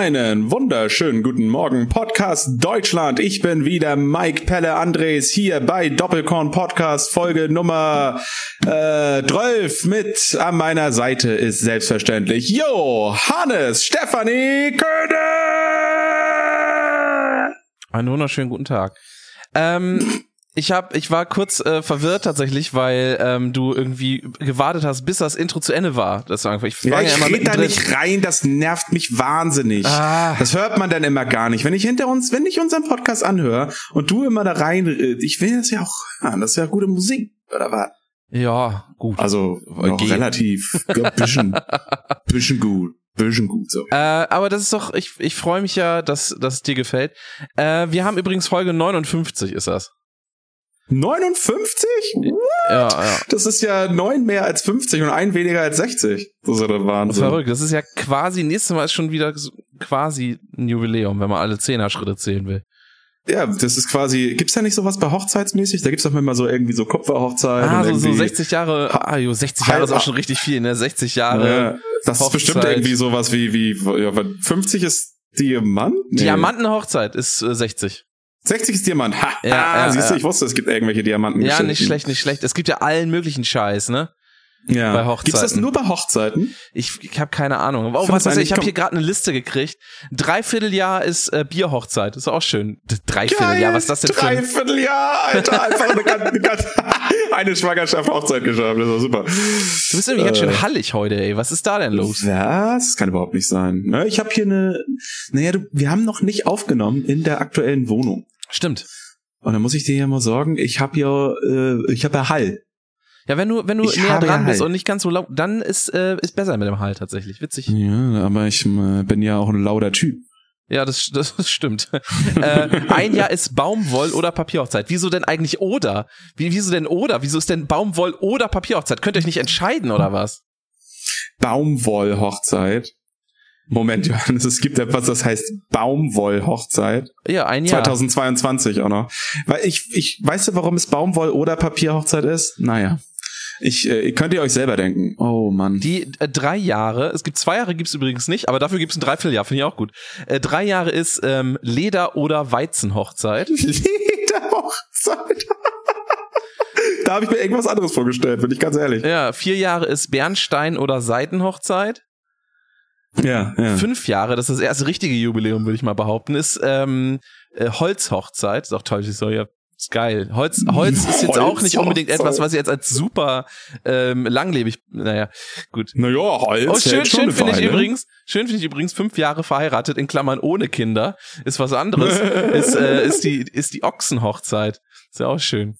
Einen wunderschönen guten Morgen, Podcast Deutschland. Ich bin wieder Mike Pelle Andres hier bei Doppelkorn Podcast Folge Nummer äh, 12 mit an meiner Seite ist selbstverständlich Jo, Hannes, Stefanie Köhne. Einen wunderschönen guten Tag. Ähm, ich hab, ich war kurz äh, verwirrt tatsächlich, weil ähm, du irgendwie gewartet hast, bis das Intro zu Ende war. Das war einfach, ich Ja, ich immer red da nicht rein, das nervt mich wahnsinnig. Ah. Das hört man dann immer gar nicht. Wenn ich hinter uns, wenn ich unseren Podcast anhöre und du immer da rein, äh, ich will das ja auch hören, das ist ja gute Musik, oder was? Ja, gut. Also noch Geht. relativ, ja, bisschen, bisschen gut, bisschen gut so. Äh, aber das ist doch, ich, ich freue mich ja, dass, dass es dir gefällt. Äh, wir haben übrigens Folge 59 ist das. 59? Ja, ja. Das ist ja neun mehr als 50 und ein weniger als 60. Das ist ja der Wahnsinn. Verrückt. Das ist ja quasi, nächstes Mal ist schon wieder quasi ein Jubiläum, wenn man alle Zehner-Schritte zählen will. Ja, das ist quasi, gibt's da nicht sowas bei Hochzeitsmäßig? Da gibt's doch immer so irgendwie so Kupferhochzeit. Ah, so, so irgendwie- 60 Jahre, ah, jo, 60 Jahre ist auch schon richtig viel, ne? 60 Jahre. Ja, das ist bestimmt Hochzeit. irgendwie sowas wie, wie, ja, 50 ist Diamant? Nee. Diamantenhochzeit ist äh, 60. 60 ist Diamant. Ha, Ja, ah, ja, siehst du, ich wusste, es gibt irgendwelche Diamanten. Ja, nicht schlecht, nicht schlecht. Es gibt ja allen möglichen Scheiß, ne? Ja. bei Hochzeiten. Gibt's das nur bei Hochzeiten? Ich, ich habe keine Ahnung. Oh, was weiß ich, habe hier gerade eine Liste gekriegt. Dreivierteljahr ist äh, Bierhochzeit. Ist auch schön. Dreivierteljahr, was ist das denn für ein... Dreivierteljahr, Alter. Einfach eine, ganz, eine, ganz, eine Schwangerschaft Hochzeit geschafft. Das war super. Du bist irgendwie ganz Äh. schön hallig heute, ey. Was ist da denn los? Was? Das kann überhaupt nicht sein. Ne, Ich habe hier eine, naja, du, wir haben noch nicht aufgenommen in der aktuellen Wohnung. Stimmt. Und dann muss ich dir ja mal sagen, ich habe ja, äh, ich habe ja Hall. Ja, wenn du, wenn du Ich näher dran ja bist Halt. und nicht ganz so laut, dann ist, äh, ist besser mit dem Halt tatsächlich. Witzig. Ja, aber ich äh, bin ja auch ein lauter Typ. Ja, das, das, das stimmt. äh, ein Jahr ist Baumwoll- oder Papierhochzeit. Wieso denn eigentlich oder? Wie, wieso denn oder? Wieso ist denn Baumwoll- oder Papierhochzeit? Könnt ihr euch nicht entscheiden oder was? Baumwollhochzeit. Moment, Johannes, es gibt etwas, das heißt Baumwollhochzeit. Ja, ein Jahr. 2022 auch noch. Weil ich, ich, weißt du, warum es Baumwoll- oder Papierhochzeit ist? Naja. Ich, äh, könnt ihr euch selber denken. Oh Mann. Die äh, drei Jahre, es gibt zwei Jahre gibt's übrigens nicht, aber dafür gibt's ein Dreivierteljahr, finde ich auch gut. Äh, drei Jahre ist ähm, Leder- oder Weizenhochzeit. Lederhochzeit. da habe ich mir irgendwas anderes vorgestellt, bin ich ganz ehrlich. Ja, vier Jahre ist Bernstein- oder Seitenhochzeit. Ja, ja. Fünf Jahre, das ist das erste richtige Jubiläum, würde ich mal behaupten, ist ähm, äh, Holzhochzeit. Ist auch toll, ich so, ja, ist geil. Holz, Holz ist jetzt auch nicht unbedingt etwas, was jetzt als super ähm, langlebig, naja, gut. Naja, Holz Oh, schön, hält schon schön finde ich übrigens, schön finde ich übrigens, fünf Jahre verheiratet, in Klammern ohne Kinder, ist was anderes, ist, äh, ist die, ist die Ochsenhochzeit. Ist ja auch schön.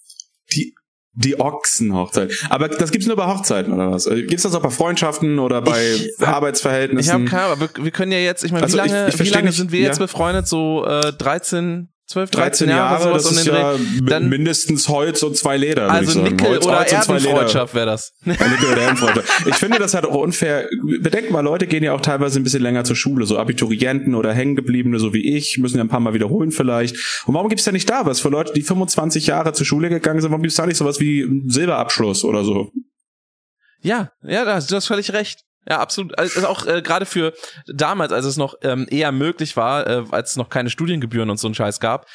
Die, die Ochsenhochzeit. Aber das gibt's nur bei Hochzeiten oder was? Äh, Gibt's das auch bei Freundschaften oder bei Ich Arbeitsverhältnissen? Ich habe keine Ahnung, aber wir, wir können ja jetzt, ich meine, Also wie ich- lange, ich wie versteh lange nicht, sind wir ja. jetzt befreundet? So äh, 13, 12, 13 13, Jahre, sowas das ist ja Dann- mindestens Holz und zwei Leder. Also. Nickel Holz, oder Holz. Erdenfreundschaft wäre das. Ja, Nickel oder Erdenfreundschaft. Ich finde das halt auch unfair. Bedenkt mal, Leute gehen ja auch teilweise ein bisschen länger zur Schule, so Abiturienten oder Hängengebliebene, so wie ich, müssen ja ein paar Mal wiederholen vielleicht. Und warum gibt's da nicht da was für Leute, die 25 Jahre zur Schule gegangen sind? Warum gibt's da nicht sowas wie Silberabschluss oder so? Ja, ja, da hast- du hast völlig recht. Ja, absolut. Also auch äh, gerade für damals, als es noch ähm, eher möglich war, äh, als es noch keine Studiengebühren und so einen Scheiß gab,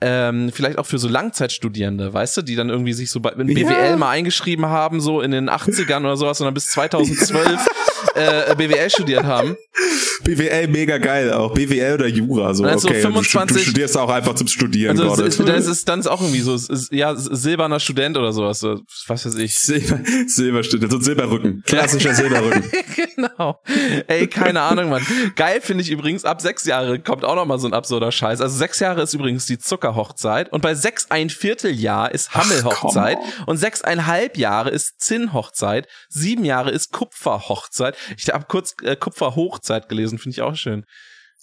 ähm, vielleicht auch für so Langzeitstudierende, weißt du, die dann irgendwie sich so bei in Ja. BWL mal eingeschrieben haben, so in den 80ern oder sowas und dann bis 2012 äh, BWL studiert haben. BWL mega geil auch. BWL oder Jura, so. Also okay, du, 25 du studierst auch einfach zum Studieren, Also ist- das ist dann ist auch irgendwie so, ist, ja, silberner Student oder sowas, so, was weiß ich. Silber, Silberstück, so ein Silberrücken. Klassischer Silberrücken. genau. Ey, keine Ahnung, Mann. Geil finde ich übrigens, ab sechs Jahre kommt auch noch mal so ein absurder Scheiß. Also sechs Jahre ist übrigens die Zuckerhochzeit und bei sechs ein Vierteljahr ist Hammelhochzeit und sechseinhalb Jahre ist Zinnhochzeit, sieben Jahre ist Kupferhochzeit. Ich habe kurz äh, Kupferhochzeit gelesen, finde ich auch schön.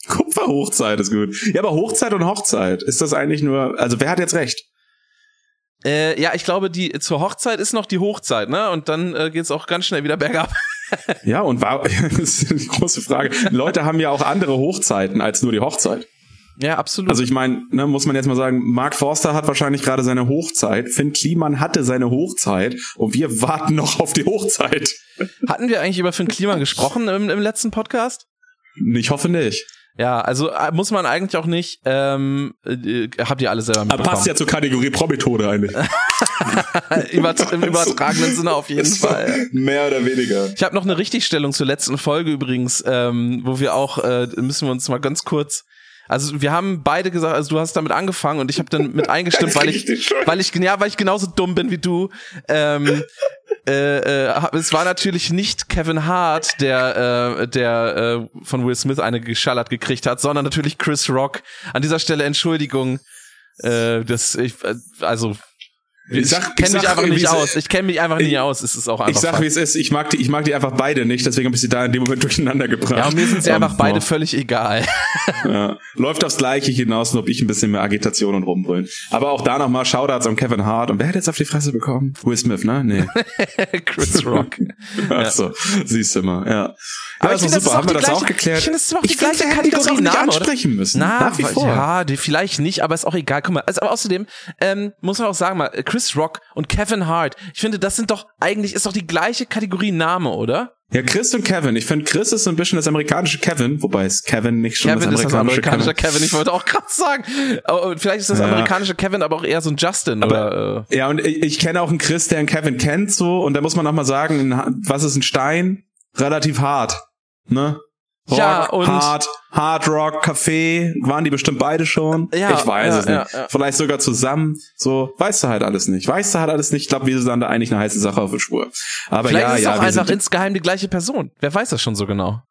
Kupferhochzeit ist gut. Ja, aber Hochzeit und Hochzeit, ist das eigentlich nur, also wer hat jetzt recht? Äh, ja, ich glaube, die zur Hochzeit ist noch die Hochzeit, ne? Und dann äh, geht's auch ganz schnell wieder bergab. Ja, und war, das ist die große Frage. Leute haben ja auch andere Hochzeiten als nur die Hochzeit. Ja, absolut. Also ich meine, ne, muss man jetzt mal sagen, Mark Forster hat wahrscheinlich gerade seine Hochzeit, Finn Kliman hatte seine Hochzeit und wir warten noch auf die Hochzeit. Hatten wir eigentlich über Finn Kliman gesprochen im, im letzten Podcast? Ich hoffe nicht. Ja, also äh, muss man eigentlich auch nicht. Ähm, äh, habt ihr alle selber Aber mitbekommen. passt ja zur Kategorie Promitode eigentlich. Übert Im übertragenen Sinne auf jeden Fall. Mehr oder weniger. Ich habe noch eine Richtigstellung zur letzten Folge übrigens, ähm, wo wir auch, äh, müssen wir uns mal ganz kurz. Also wir haben beide gesagt, also du hast damit angefangen und ich habe dann mit eingestimmt, weil ich, weil ich ja, weil ich genauso dumm bin wie du. Ähm, äh, äh, es war natürlich nicht Kevin Hart, der äh, der äh, von Will Smith eine geschallert gekriegt hat, sondern natürlich Chris Rock. An dieser Stelle Entschuldigung. Äh, das ich äh, also ich, sag- ich kenne mich einfach nicht es- aus. Ich kenne mich einfach Ich- nicht aus. Es ist auch einfach Ich sag, wie es ist. Ich mag die, ich mag die einfach beide nicht, deswegen habe ich sie da in dem Moment durcheinander gebracht. Ja, und mir sind sie Ähm, einfach beide boah. völlig egal. Ja. Läuft aufs Gleiche hinaus, nur ob ich ein bisschen mehr Agitation und rumbrüllen. Aber auch da nochmal Shoutouts an Kevin Hart. Und wer hat jetzt auf die Fresse bekommen? Will Smith, ne? Nee. Chris Rock. Ach so, siehst du mal, ja. Aber ja, ich so finde, das super. ist Haben wir auch das die auch gleiche- geklärt? ich finde, das ist auch die gleiche hätten das auch Kategorie oder? ansprechen müssen. Na, Nach wie vor. ja, die vielleicht nicht, aber ist auch egal. Guck mal, also, aber außerdem ähm, muss man auch sagen mal, Chris Rock und Kevin Hart. Ich finde, das sind doch eigentlich ist doch die gleiche Kategorie Name, oder? Ja, Chris und Kevin. Ich finde, Chris ist so ein bisschen das amerikanische Kevin, wobei es Kevin nicht schon Kevin das ist das amerikanische amerikanische Kevin. Kevin. Ich wollte auch gerade sagen, aber vielleicht ist das Ja. amerikanische Kevin, aber auch eher so ein Justin oder äh, Ja, und ich, ich kenne auch einen Chris, der einen Kevin kennt, so, und da muss man noch mal sagen, was ist ein Stein? Relativ hart, ne? Rock, Ja, und- Hard, Hard Rock, Café, waren die bestimmt beide schon? Ja, ich weiß ja, es nicht. ja. Vielleicht sogar zusammen, so, weißt du halt alles nicht. Weißt du halt alles nicht. Ich glaube, wir sind da eigentlich eine heiße Sache auf der Spur. Aber vielleicht ja, ist es ja, auch einfach insgeheim die gleiche Person. Wer weiß das schon so genau?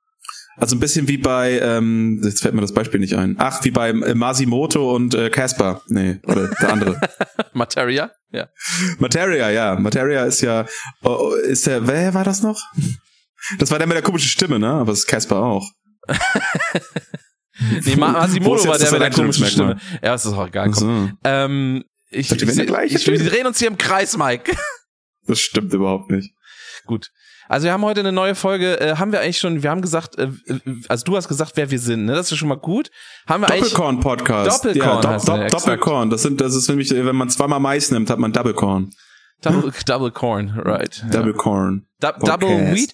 also ein bisschen wie bei, ähm, jetzt fällt mir das Beispiel nicht ein. Ach, wie bei äh, Masimoto und äh, Casper. Nee, oder der andere. Materia? Ja. Materia, ja. Materia ist ja, oh, oh, ist der, wer war das noch? Das war der mit der komischen Stimme, ne? Aber das ist Casper auch. Nee, Masimoto war der mit der komischen Stimme. Ja, das ist auch egal. So. Ähm, ich, ich, ich, ich, wir drehen uns hier im Kreis, Mike. Das stimmt überhaupt nicht. Gut. Also wir haben heute eine neue Folge. Äh, haben wir eigentlich schon? Wir haben gesagt, äh, also du hast gesagt, wer wir sind. Ne, das ist schon mal gut. Haben wir eigentlich? Doppelkorn-Podcast. Doppelkorn ja, der, exakt. Doppelkorn. Das sind, das ist nämlich, wenn man zweimal Mais nimmt, hat man Doublekorn. Double, Double Corn, right? Ja. Doublekorn. Du Podcast. Double Wheat.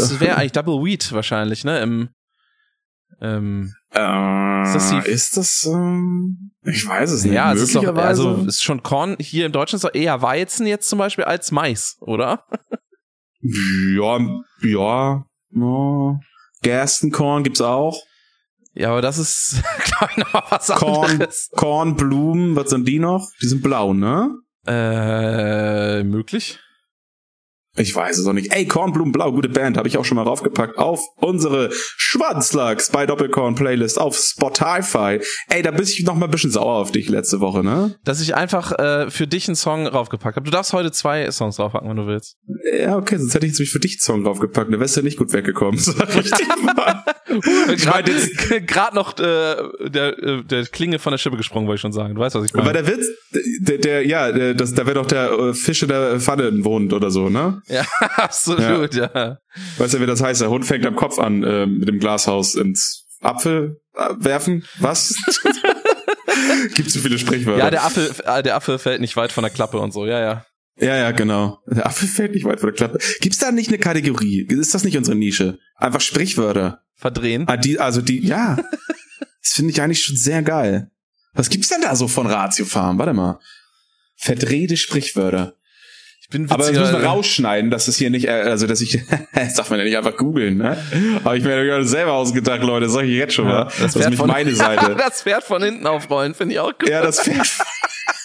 Ist- wer eigentlich Double Wheat wahrscheinlich? Ne? Im ähm, Äh, Ist das die- ist das, ähm, ich weiß es nicht. ja, es ist doch, Möglicherweise. also ist schon Korn hier im Deutschen ist doch eher Weizen jetzt zum Beispiel als Mais, oder? ja, ja, ja. Gerstenkorn gibt's auch. Ja, aber das ist, glaube ich, noch was Korn, anderes. Kornblumen, was sind die noch? Die sind blau, ne? Äh, möglich. Ich weiß es auch nicht. Ey, Kornblumen Blau, gute Band, habe ich auch schon mal raufgepackt auf unsere Schwanzlachs bei Doppelkorn Playlist auf Spotify. Ey, da bist ich noch mal ein bisschen sauer auf dich letzte Woche, ne? Dass ich einfach äh, für dich einen Song raufgepackt habe. Du darfst heute zwei Songs draufpacken, wenn du willst. Ja, okay, sonst hätte ich jetzt nämlich für dich einen Song draufgepackt. Da wärst du nicht gut weggekommen. Sag ich dir mal. Ich meine, Gerade noch äh, der, äh, der Klinge von der Schippe gesprungen, wollte ich schon sagen. Du weißt, was ich Weil meine. der Witz, der, der ja, der, das, da wäre doch der äh, Fisch in der Pfanne wohnt oder so, ne? Ja, absolut, ja. Weißt du, wie das heißt? Der Hund fängt am Kopf an, äh, mit dem Glashaus ins Apfel äh, werfen? Was? Gibt so viele Sprichwörter. Ja, der Affe, der Affe fällt nicht weit von der Klappe und so, ja, ja. Ja, ja, genau. Der Apfel fällt nicht weit von der Klappe. Gibt's da nicht eine Kategorie? Ist das nicht unsere Nische? Einfach Sprichwörter. Verdrehen. Ah, die, also die, ja. Das finde ich eigentlich schon sehr geil. Was gibt's denn da so von Ratio Farm? Warte mal. Verdrehte Sprichwörter. Ich bin Aber das müssen wir rausschneiden, dass es hier nicht, äh, also dass ich, das darf man ja nicht einfach googeln, ne? Habe ich mir gerade selber ausgedacht, Leute, sag ich jetzt schon mal. Ja, das ist nämlich meine Seite. das Pferd von hinten aufrollen, finde ich auch gut. ja, das Pferd.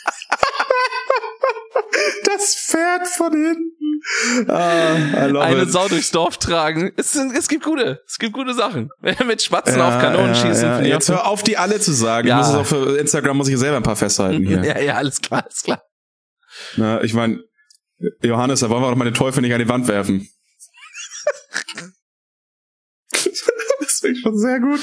das Pferd von hinten. Ah, Eine it. Sau durchs Dorf tragen. Es, es gibt gute, es gibt gute Sachen. Mit Spatzen Ja, auf Kanonen ja, schießen. Ja. Jetzt hör auf, die alle zu sagen. Ja. Ich muss es auch für Instagram muss ich selber ein paar festhalten hier. Ja, ja, alles klar, alles klar. Na, ich meine, Johannes, da wollen wir doch meine Teufel nicht an die Wand werfen. das finde ich schon sehr gut.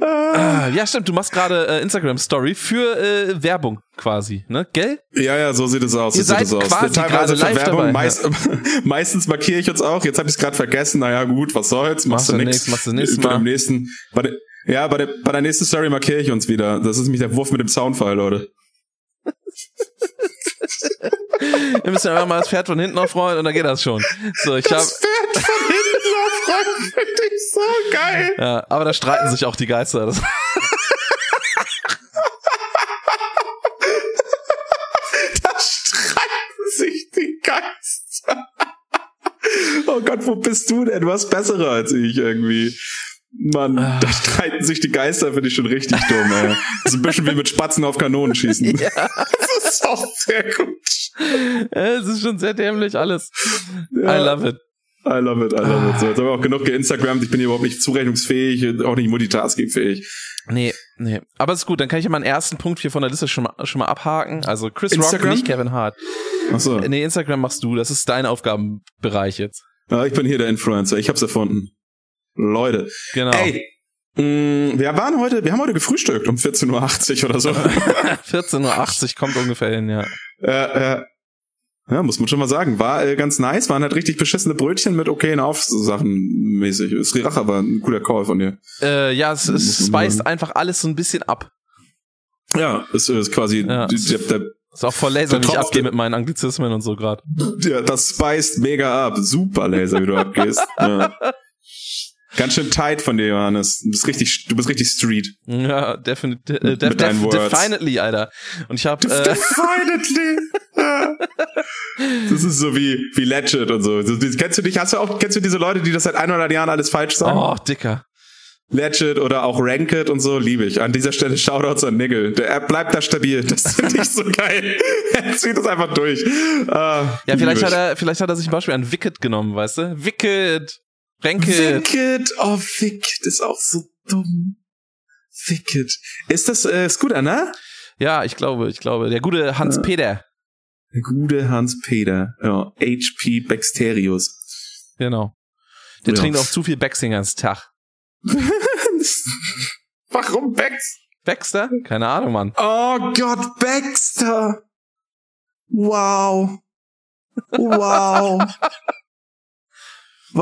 Ah. Ja, stimmt, du machst gerade äh, Instagram Story für äh, Werbung quasi, ne? Gell? Ja, ja, so sieht es aus. Ihr so sieht seid es aus. quasi Teilweise gerade für live Werbung. dabei, Meist, meistens markiere ich uns auch. Jetzt habe ich es gerade vergessen. Naja, gut, was soll's? Machst, Machst du nix, machst du nächstes bei dem nächsten, bei der, ja, bei der, bei der nächsten Story markiere ich uns wieder. Das ist nämlich der Wurf mit dem Soundfile, Leute. Wir müssen einfach mal das Pferd von hinten aufrollen und dann geht das schon. So, ich hab, Pferd von hinten aufrollen. Finde ich so geil. Ja, aber da streiten sich auch die Geister. Das Da streiten sich die Geister. Oh Gott, wo bist du denn? Du warst bessere als ich irgendwie. Mann, Ah. da streiten sich die Geister, finde ich schon richtig dumm, ey. Das ist ein bisschen wie mit Spatzen auf Kanonen schießen. ja, Das ist auch sehr gut. es ist schon sehr dämlich alles. Ja. I love it. I love it, I love it. So, jetzt haben wir auch genug geinstagrammt. Ich bin hier überhaupt nicht zurechnungsfähig und auch nicht multitaskingfähig. Nee, nee. Aber ist gut, dann kann ich ja meinen ersten Punkt hier von der Liste schon mal, schon mal abhaken. Also Chris Instagram? Rock, nicht Kevin Hart. Achso. Nee, Instagram machst du. Das ist dein Aufgabenbereich jetzt. Ja, ich bin hier der Influencer. Ich hab's erfunden. Leute. Genau. Ey, mh, wir waren heute, wir haben heute gefrühstückt um 14.80 Uhr oder so. 14.80 Uhr kommt ungefähr hin, ja. äh, äh, ja, muss man schon mal sagen. War äh, ganz nice, waren halt richtig beschissene Brötchen mit okayen Aufsachen mäßig. Sri Racha war ein cooler Call von dir. Äh, ja, es, es speist einfach alles so ein bisschen ab. Ja, ist, ist quasi Ja. die- der, der, Ist auch voll laser, wie ich abgehe mit meinen Anglizismen und so gerade. der, das spiced mega ab. Super Laser, wie du abgehst. Ja. Ganz schön tight von dir, Johannes. Du bist richtig, du bist richtig Street. Ja, definitely, äh, def, def, definitely, Alter. Und ich hab, äh, Definitely. Das ist so wie, wie Legit und so. Kennst du dich, hast du auch, kennst du diese Leute, die das seit 100 Jahren alles falsch sagen? oh, dicker. Legit oder auch Ranked und so, liebe ich. An dieser Stelle Shoutouts an Nigel. Der, er bleibt da stabil. Das finde ich so geil. Er zieht das einfach durch. Ah, Ja, vielleicht hat er, vielleicht hat er sich ein Beispiel an Wicked genommen, weißt du? Wicked. Renke. Wicked. Oh, Wicked ist auch so dumm. Wicked. Ist das äh, Scooter, ne? Ja, ich glaube, ich glaube. Der gute Hans-Peter. Der gute Hans-Peter. Ja, HP Baxterius. Genau. Der Ja. trinkt auch zu viel Becksinger ans Tag. Warum Bax? Baxter? Keine Ahnung, Mann. Oh Gott, Baxter. Wow. Wow.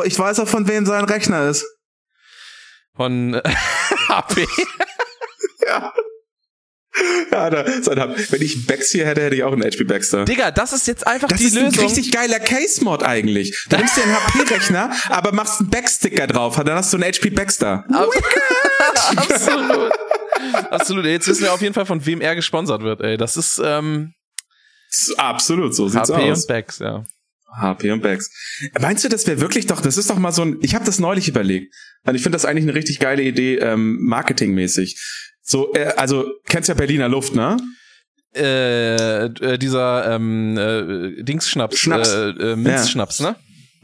Ich weiß auch, von wem sein Rechner ist. Von äh, HP. Ja. Ja, da, wenn ich Bax hier hätte, hätte ich auch einen HP Baxter. Digga, das ist jetzt einfach Das die ist ein Lösung. richtig geiler Case-Mod eigentlich. Du nimmst dir einen HP-Rechner, aber machst einen Backsticker drauf, dann hast du einen HP Baxter. Ab- Absolut. Absolut. Jetzt wissen wir auf jeden Fall, von wem er gesponsert wird, ey. Das ist ähm, Das Absolut, so sieht's HP aus. und Becks, ja. HP und Bags. Meinst du, das wäre wirklich doch, das ist doch mal so ein, ich habe das neulich überlegt. Und ich finde das eigentlich eine richtig geile Idee, ähm, marketingmäßig. So, äh, also, kennst ja Berliner Luft, ne? Äh, äh, dieser ähm, äh, Dingsschnaps, Schnaps. Äh, äh, Minzschnaps, ne?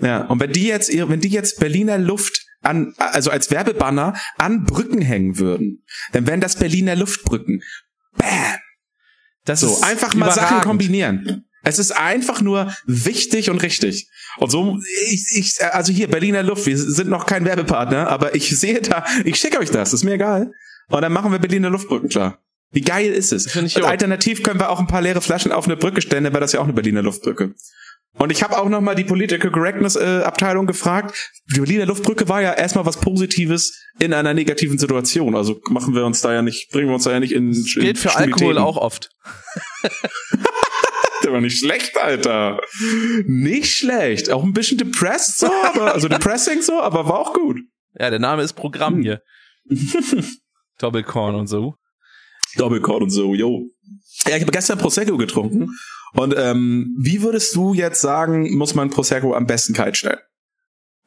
Ja. Und wenn die jetzt, ihre- wenn die jetzt Berliner Luft an, also als Werbebanner an Brücken hängen würden, dann wären das Berliner Luftbrücken. Bam! Das So, einfach mal Sachen kombinieren. Es ist einfach nur wichtig und richtig. Und so, ich, ich, also hier, Berliner Luft, wir sind noch kein Werbepartner, aber ich sehe da, ich schicke euch das, ist mir egal. Und dann machen wir Berliner Luftbrücken klar. Wie geil ist es? Ich Und alternativ können wir auch ein paar leere Flaschen auf eine Brücke stellen, dann wäre das ja auch eine Berliner Luftbrücke. Und ich habe auch noch mal die Political Correctness äh, Abteilung gefragt. Die Berliner Luftbrücke war ja erstmal was Positives in einer negativen Situation. Also machen wir uns da ja nicht, bringen wir uns da ja nicht in Gilt für Alkohol auch oft. Der war nicht schlecht, Alter. Nicht schlecht. Auch ein bisschen depressed so, aber, also depressing so, aber war auch gut. Ja, der Name ist Hm. Programm hier. Doppelkorn und so. Doppelcord und so, yo. Ja, ich habe gestern Prosecco getrunken. Und ähm, wie würdest du jetzt sagen, muss man Prosecco am besten kalt stellen?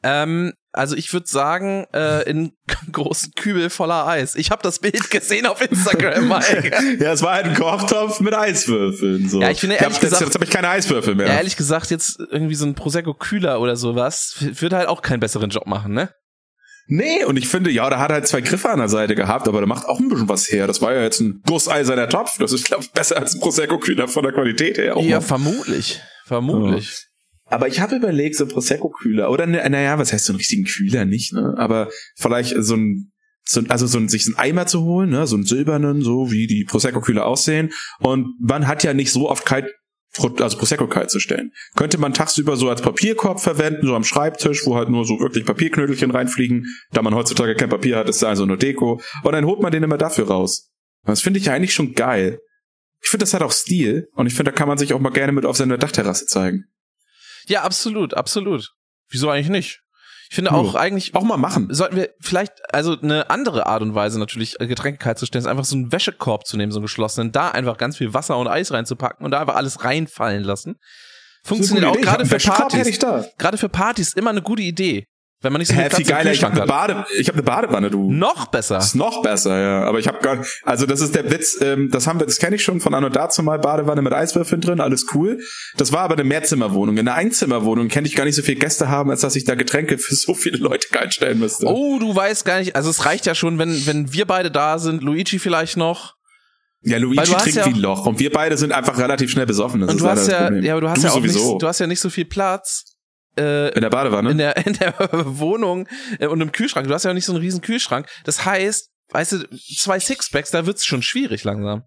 Ähm, also ich würde sagen, äh, in großen Kübel voller Eis. Ich habe das Bild gesehen auf Instagram, Mike. ja, es war halt ein Kochtopf mit Eiswürfeln. So. Ja, ich finde, hab, ehrlich jetzt, gesagt- jetzt habe ich keine Eiswürfel mehr. Ja, ehrlich gesagt, jetzt irgendwie so ein Prosecco Kühler oder sowas würde halt auch keinen besseren Job machen, ne? Nee, und ich finde, ja, da hat er halt zwei Griffe an der Seite gehabt, aber der macht auch ein bisschen was her. Das war ja jetzt ein gusseiserner Topf. Das ist, glaube ich, besser als ein Prosecco-Kühler von der Qualität her. Ja, noch. vermutlich. Vermutlich. Aber ich habe überlegt, so ein Prosecco-Kühler oder ne, naja, was heißt so einen richtigen Kühler nicht, ne? Aber vielleicht so ein, so ein also so ein, sich so einen Eimer zu holen, ne? So einen silbernen, so wie die Prosecco-Kühler aussehen. Und man hat ja nicht so oft kalt, also Prosecco kalt zu stellen. Könnte man tagsüber so als Papierkorb verwenden, so am Schreibtisch, wo halt nur so wirklich Papierknödelchen reinfliegen. Da man heutzutage kein Papier hat, ist da also nur Deko. Und dann holt man den immer dafür raus. Das finde ich ja eigentlich schon geil. Ich finde, das hat auch Stil. Und ich finde, da kann man sich auch mal gerne mit auf seiner Dachterrasse zeigen. Ja, absolut, absolut. Wieso eigentlich nicht? Ich finde auch eigentlich Auch mal machen. sollten wir vielleicht, also eine andere Art und Weise natürlich äh, Getränke kalt zu stellen, ist einfach so einen Wäschekorb zu nehmen, so einen geschlossenen, da einfach ganz viel Wasser und Eis reinzupacken und da einfach alles reinfallen lassen. Funktioniert auch gerade für Partys. Gerade für Partys immer eine gute Idee. Wenn man nicht so viel Platz im geiler. Ich habe Kühlschrank eine. Bade, ich hab eine Badewanne, du. Noch besser. Ist noch besser, ja. Aber ich habe gar, also das ist der Witz. Ähm, das haben wir, das kenne ich schon von an und dazu mal Badewanne mit Eiswürfeln drin, alles cool. Das war aber eine Mehrzimmerwohnung. In einer Einzimmerwohnung kenne ich gar nicht so viel Gäste haben, als dass ich da Getränke für so viele Leute kaltstellen müsste. Oh, du weißt gar nicht, also es reicht ja schon, wenn, wenn wir beide da sind, Luigi vielleicht noch. ja, Luigi trinkt ja wie ein Loch und wir beide sind einfach relativ schnell besoffen. Das Und du hast ja, ja, aber du hast du ja auch sowieso. nicht, du hast ja nicht so viel Platz. Äh, in der Badewanne. in der, in der Wohnung äh, und im Kühlschrank. Du hast ja auch nicht so einen riesen Kühlschrank. Das heißt, weißt du, zwei Sixpacks, da wird's schon schwierig langsam.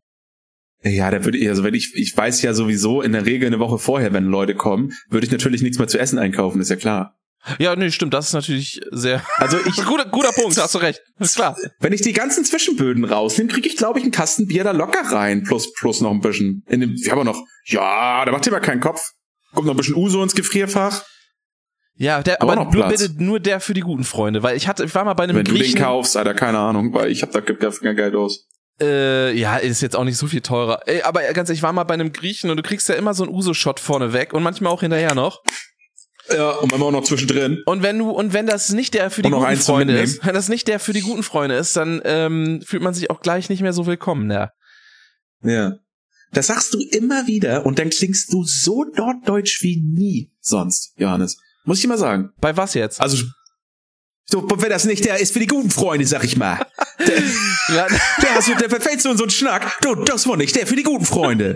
Ja, da würde ich, also wenn ich, ich weiß ja sowieso in der Regel eine Woche vorher, wenn Leute kommen, würde ich natürlich nichts mehr zu essen einkaufen, ist ja klar. Ja, nee, stimmt, das ist natürlich sehr. Also ich, guter, guter Punkt, hast du recht. Ist klar. wenn ich die ganzen Zwischenböden rausnehme, kriege ich, glaube ich, einen Kasten Bier da locker rein, plus, plus noch ein bisschen. In dem, wir haben noch, ja, da macht ihr mal keinen Kopf. Kommt noch ein bisschen Uso ins Gefrierfach. Ja, der, Aber aber nur bitte nur der für die guten Freunde, weil ich hatte, ich war mal bei einem Wenn du den Griechen. kaufst, Alter, keine Ahnung, weil ich habe da gibt kein Geld aus. Äh, ja, ist jetzt auch nicht so viel teurer. Ey, aber ganz ehrlich, ich war mal bei einem Griechen und du kriegst ja immer so einen Uso-Shot vorne weg und manchmal auch hinterher noch. Ja, und manchmal auch noch zwischendrin. Und wenn du, und wenn das nicht der für die guten Freunde ist, wenn das nicht der für die guten Freunde ist, dann ähm, fühlt man sich auch gleich nicht mehr so willkommen, ne? Ja. Das sagst du immer wieder und dann klingst du so norddeutsch wie nie sonst, Johannes. Muss ich mal sagen. Bei was jetzt? Also, so, wenn das nicht der ist für die guten Freunde, sag ich mal. Ja, Der, hast du, der verfällt so in so einen Schnack. Du, das war nicht der für die guten Freunde.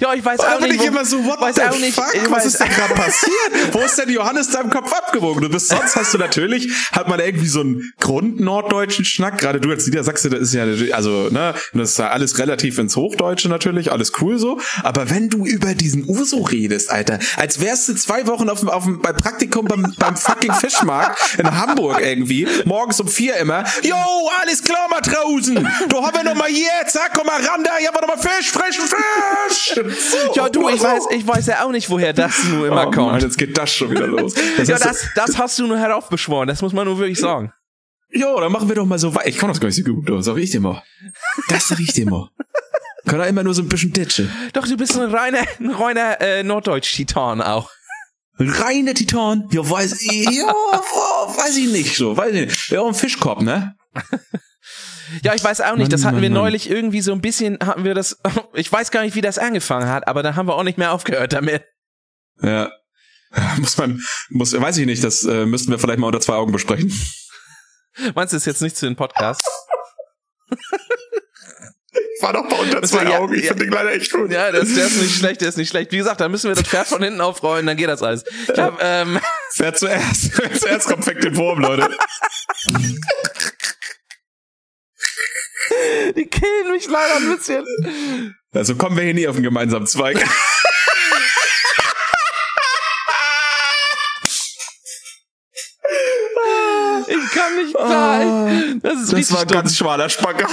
ja ich weiß auch nicht. ich wo- immer so, what weiß the auch nicht, fuck? Was ist denn gerade passiert? Wo ist denn Johannes da im Kopf abgewogen? Du bist sonst hast du natürlich, hat man irgendwie so einen Grund-norddeutschen Schnack. Gerade du als Niedersachse, das ist ja, also, ne, das ist ja alles relativ ins Hochdeutsche natürlich, alles cool so. Aber wenn du über diesen Uso redest, Alter, als wärst du zwei Wochen auf dem, auf dem, beim Praktikum beim, beim fucking Fischmarkt in Hamburg irgendwie, morgens um vier immer, yo, alles klar, Matrosen, du haben wir noch mal hier, zack, komm mal ran da, hier haben wir noch mal Fisch, frischen Fisch. So, ja, du, ich so. weiß, ich weiß ja auch nicht, woher das nur immer Oh kommt. Mann, jetzt geht das schon wieder los. Das ja, das, das hast du nur heraufbeschworen, das muss man nur wirklich sagen. jo, dann machen wir doch mal so weit. Ich kann das gar nicht so gut, das sag ich dir mal. Das sag ich dir mal. Kann er immer nur so ein bisschen ditchen. Doch, du bist ein reiner, ein reiner äh, Norddeutsch-Titan auch. Reine Titan? Ja, weiß ich, ja, weiß ich nicht so, weiß ich nicht. Ja, auch ein Fischkorb, ne? Ja, ich weiß auch nicht. Das hatten wir neulich irgendwie so ein bisschen, hatten wir das, ich weiß gar nicht, wie das angefangen hat, aber dann haben wir auch nicht mehr aufgehört damit. Ja. Muss man, muss, weiß ich nicht, das äh, müssten wir vielleicht mal unter zwei Augen besprechen. Meinst du, ist jetzt nicht zu den Podcast? War doch mal unter zwei ja, Augen, ich ja. finde den leider echt gut. Ja, das, der ist nicht schlecht, der ist nicht schlecht. Wie gesagt, da müssen wir das Pferd von hinten aufrollen, dann geht das alles. Ich hab, ähm, Wer zuerst, wer zuerst kommt, fängt den Wurm, Leute. die killen mich leider ein bisschen. Also kommen wir hier nie auf einen gemeinsamen Zweig. Ich kann nicht klar. Das ist Das war ein ganz schmaler Spagat.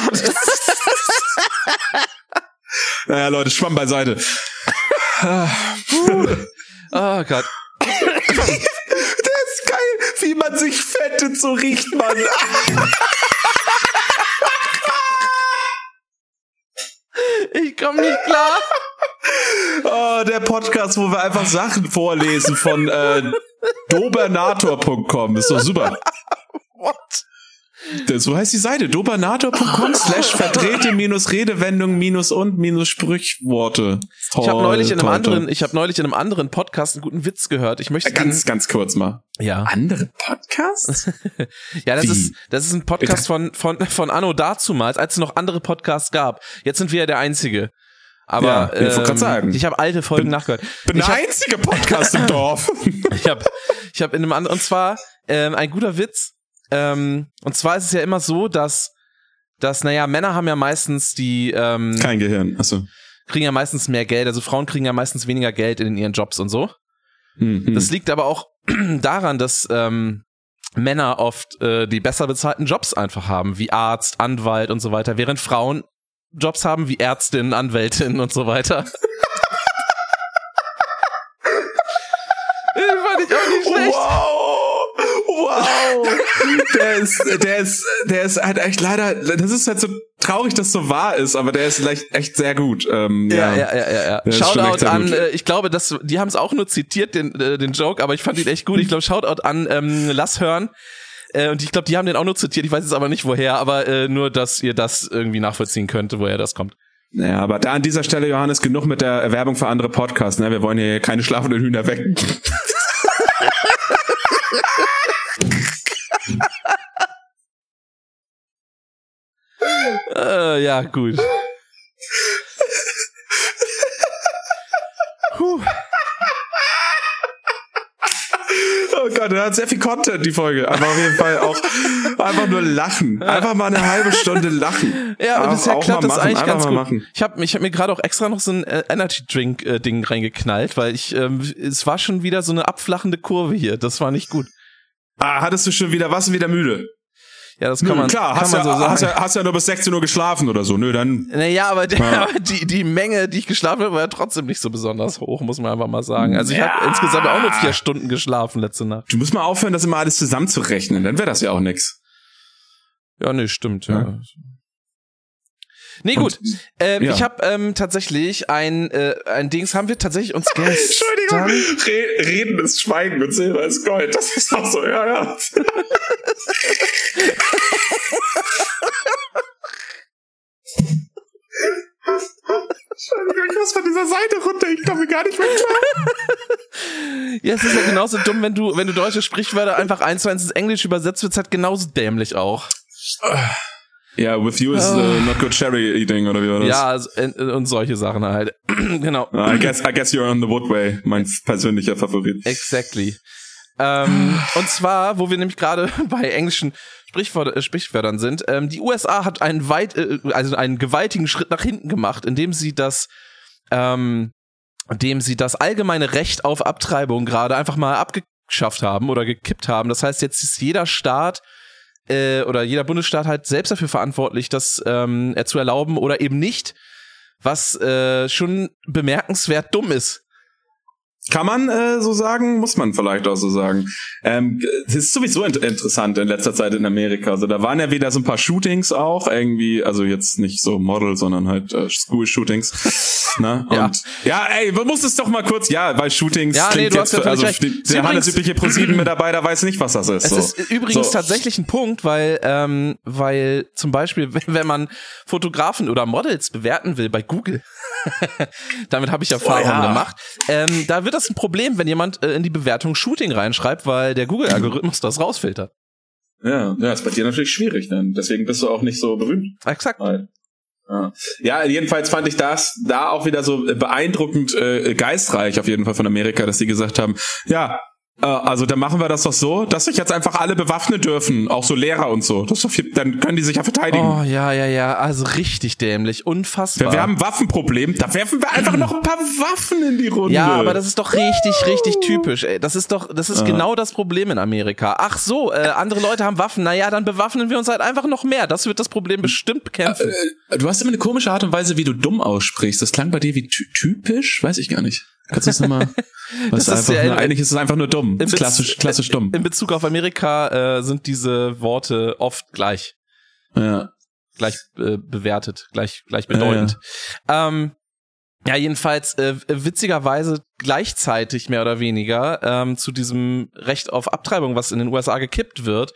naja, Leute, Schwamm beiseite. Oh Gott. Das ist geil, wie man sich fettet, so riecht man. Ich komme nicht klar. Oh, der Podcast, wo wir einfach Sachen vorlesen von äh, dobernator.com. Ist doch super. So heißt die Seite. dobernator.com slash verdrehte minus Redewendung minus und minus Sprichworte. Toll, Ich habe neulich in einem toll, anderen, toll. ich habe neulich in einem anderen Podcast einen guten Witz gehört. Ich möchte Ganz, ganz kurz mal. den, ja. Andere Podcasts? Ja, das Wie? ist das ist ein Podcast von von von Anno dazumals, als es noch andere Podcasts gab. Jetzt sind wir ja der einzige. Aber Ja, sagen. ich habe alte Folgen nachgehört. Bin ich der hab, einzige Podcast im Dorf. ich habe ich habe in einem anderen und zwar ähm, ein guter Witz. Ähm, und zwar ist es ja immer so, dass dass naja Männer haben ja meistens die ähm, Kein Gehirn. Achso. kriegen ja meistens mehr Geld, also Frauen kriegen ja meistens weniger Geld in ihren Jobs und so. Hm, hm. Das liegt aber auch daran, dass ähm, Männer oft äh, die besser bezahlten Jobs einfach haben, wie Arzt, Anwalt und so weiter, während Frauen Jobs haben wie Ärztin, Anwältin und so weiter. Den fand ich auch nicht schlecht. Wow! Wow. Der ist, der ist, der ist halt echt leider, das ist halt so traurig, dass so wahr ist, aber der ist echt, echt sehr gut. Ähm, ja, ja, ja, ja. ja. Shoutout an, äh, ich glaube, dass die haben es auch nur zitiert, den, äh, den Joke, aber ich fand ihn echt gut. Ich glaube, Shoutout an ähm, Lass hören. Äh, und ich glaube, die haben den auch nur zitiert. Ich weiß jetzt aber nicht woher, aber äh, nur, dass ihr das irgendwie nachvollziehen könnt, woher das kommt. Naja, aber da an dieser Stelle, Johannes, genug mit der Werbung für andere Podcasts. Ne? Wir wollen hier keine schlafenden Hühner wecken. äh, ja, gut. Puh. Oh Gott, er hat sehr viel Content, die Folge. Aber auf jeden Fall auch einfach nur lachen. Einfach mal eine halbe Stunde lachen. Ja, aber bisher auch klappt das machen, eigentlich ganz gut. Machen. Ich habe ich hab mir gerade auch extra noch so ein äh, Energy Drink äh, Ding reingeknallt, weil ich ähm, es war schon wieder so eine abflachende Kurve hier. Das war nicht gut. Ah, hattest du schon wieder, warst du wieder müde? Ja, das kann Nö, man, klar, kann hast, man ja, so sagen. Hast, ja, hast ja nur bis 16 Uhr geschlafen oder so. Nö, dann. Naja, aber, der, ja. aber die, die Menge, die ich geschlafen habe, war ja trotzdem nicht so besonders hoch, muss man einfach mal sagen. Also ich ja. habe insgesamt auch nur vier Stunden geschlafen letzte Nacht. Du musst mal aufhören, das immer alles zusammenzurechnen, dann wäre das ja auch nix. Ja, nee, stimmt, ja. ja. Nee, gut. Und, äh, ja. Ich habe ähm, tatsächlich ein, äh, ein Dings, haben wir tatsächlich uns gestern... Entschuldigung, Re Reden ist Schweigen und Silber ist Gold. Das ist auch so, ja, ja. Entschuldigung, ich muss von dieser Seite runter, ich komme gar nicht mehr klar. ja, es ist ja genauso dumm, wenn du, wenn du deutsche Sprichwörter einfach eins zu eins ins Englisch übersetzt, wird's halt genauso dämlich auch. Ja, yeah, with you is uh, not good cherry eating, oder wie war das? Ja, also, und solche Sachen halt. genau. I guess, I guess you're on the woodway, mein persönlicher Favorit. Exactly. ähm, und zwar, wo wir nämlich gerade bei englischen Sprichwörter, äh, Sprichwörtern sind, ähm, die USA hat einen weit, äh, also einen gewaltigen Schritt nach hinten gemacht, indem sie das, ähm, indem sie das allgemeine Recht auf Abtreibung gerade einfach mal abgeschafft haben oder gekippt haben. Das heißt, jetzt ist jeder Staat äh, oder jeder Bundesstaat halt selbst dafür verantwortlich, das ähm, äh, zu erlauben oder eben nicht, was äh, schon bemerkenswert dumm ist. Kann man äh, so sagen, muss man vielleicht auch so sagen. Ähm, es ist sowieso in interessant in letzter Zeit in Amerika. Also da waren ja wieder so ein paar Shootings auch irgendwie, also jetzt nicht so Model, sondern halt äh, School-Shootings. ne? Und ja. ja, ey, man muss es doch mal kurz, ja, weil Shootings ja, klingt nee, jetzt, für, also die, der handelsübliche ProSieben-Mitarbeiter weiß nicht, was das ist. Es so. ist übrigens so. tatsächlich ein Punkt, weil, ähm, weil zum Beispiel, wenn man Fotografen oder Models bewerten will bei Google, damit habe ich Erfahrung oh, ja. gemacht, ähm, da wird das ein Problem, wenn jemand äh, in die Bewertung Shooting reinschreibt, weil der Google-Algorithmus das rausfiltert. Ja, ja, ist bei dir natürlich schwierig, denn deswegen bist du auch nicht so berühmt. Exakt. Weil, ja. ja, jedenfalls fand ich das da auch wieder so beeindruckend äh, geistreich auf jeden Fall von Amerika, dass sie gesagt haben, ja, also dann machen wir das doch so, dass sich jetzt einfach alle bewaffnen dürfen, auch so Lehrer und so. Das viel, dann können die sich ja verteidigen. Oh ja, ja, ja, also richtig dämlich, unfassbar. Wir, wir haben ein Waffenproblem, da werfen wir einfach noch ein paar Waffen in die Runde. Ja, aber das ist doch richtig, richtig typisch. Ey. Das ist doch, das ist ah. genau das Problem in Amerika. Ach so, äh, andere Leute haben Waffen, naja, dann bewaffnen wir uns halt einfach noch mehr. Das wird das Problem bestimmt bekämpfen. Äh, du hast immer eine komische Art und Weise, wie du dumm aussprichst. Das klang bei dir wie typisch, weiß ich gar nicht. Kannst du das nochmal? das ist einfach ja nur, eigentlich ist es einfach nur dumm. klassisch, klassisch dumm. In Bezug auf Amerika äh, sind diese Worte oft gleich. Ja. Gleich äh, bewertet, gleich, gleich bedeutend. Ja, ja. Ähm, ja jedenfalls äh, witzigerweise gleichzeitig mehr oder weniger ähm, zu diesem Recht auf Abtreibung, was in den USA gekippt wird,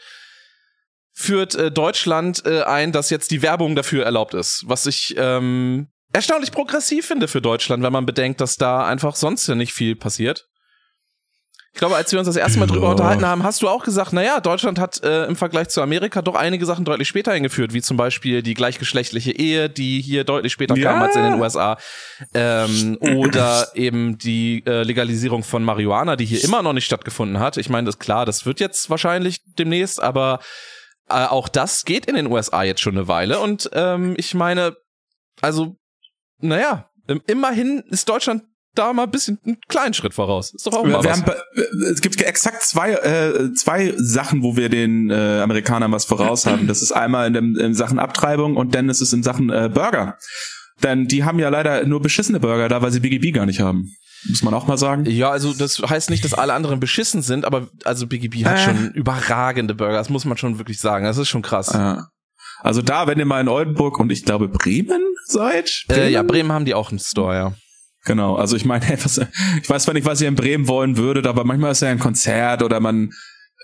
führt äh, Deutschland äh, ein, dass jetzt die Werbung dafür erlaubt ist, was ich ähm, erstaunlich progressiv finde für Deutschland, wenn man bedenkt, dass da einfach sonst ja nicht viel passiert. Ich glaube, als wir uns das erste Mal drüber unterhalten haben, hast du auch gesagt, naja, Deutschland hat äh, im Vergleich zu Amerika doch einige Sachen deutlich später eingeführt, wie zum Beispiel die gleichgeschlechtliche Ehe, die hier deutlich später ja. kam als in den USA. Ähm, oder eben die äh, Legalisierung von Marihuana, die hier immer noch nicht stattgefunden hat. Ich meine, das klar, das wird jetzt wahrscheinlich demnächst, aber äh, auch das geht in den USA jetzt schon eine Weile. Und ähm, ich meine, also naja, immerhin ist Deutschland da mal ein bisschen einen kleinen Schritt voraus. Ist doch auch mal wir was. Haben, es gibt exakt zwei, äh, zwei Sachen, wo wir den äh, Amerikanern was voraus haben. Das ist einmal in, dem, in Sachen Abtreibung und dann ist es in Sachen äh, Burger. Denn die haben ja leider nur beschissene Burger da, weil sie BGB gar nicht haben. muss man auch mal sagen. Ja, also das heißt nicht, dass alle anderen beschissen sind, aber also BGB hat Äh. schon überragende Burger, das muss man schon wirklich sagen. Das ist schon krass. Ja. Also da, wenn ihr mal in Oldenburg und ich glaube Bremen seid. Äh, ja, Bremen haben die auch einen Store, ja. Genau, also ich meine, was, ich weiß zwar nicht, was ihr in Bremen wollen würdet, aber manchmal ist ja ein Konzert oder man,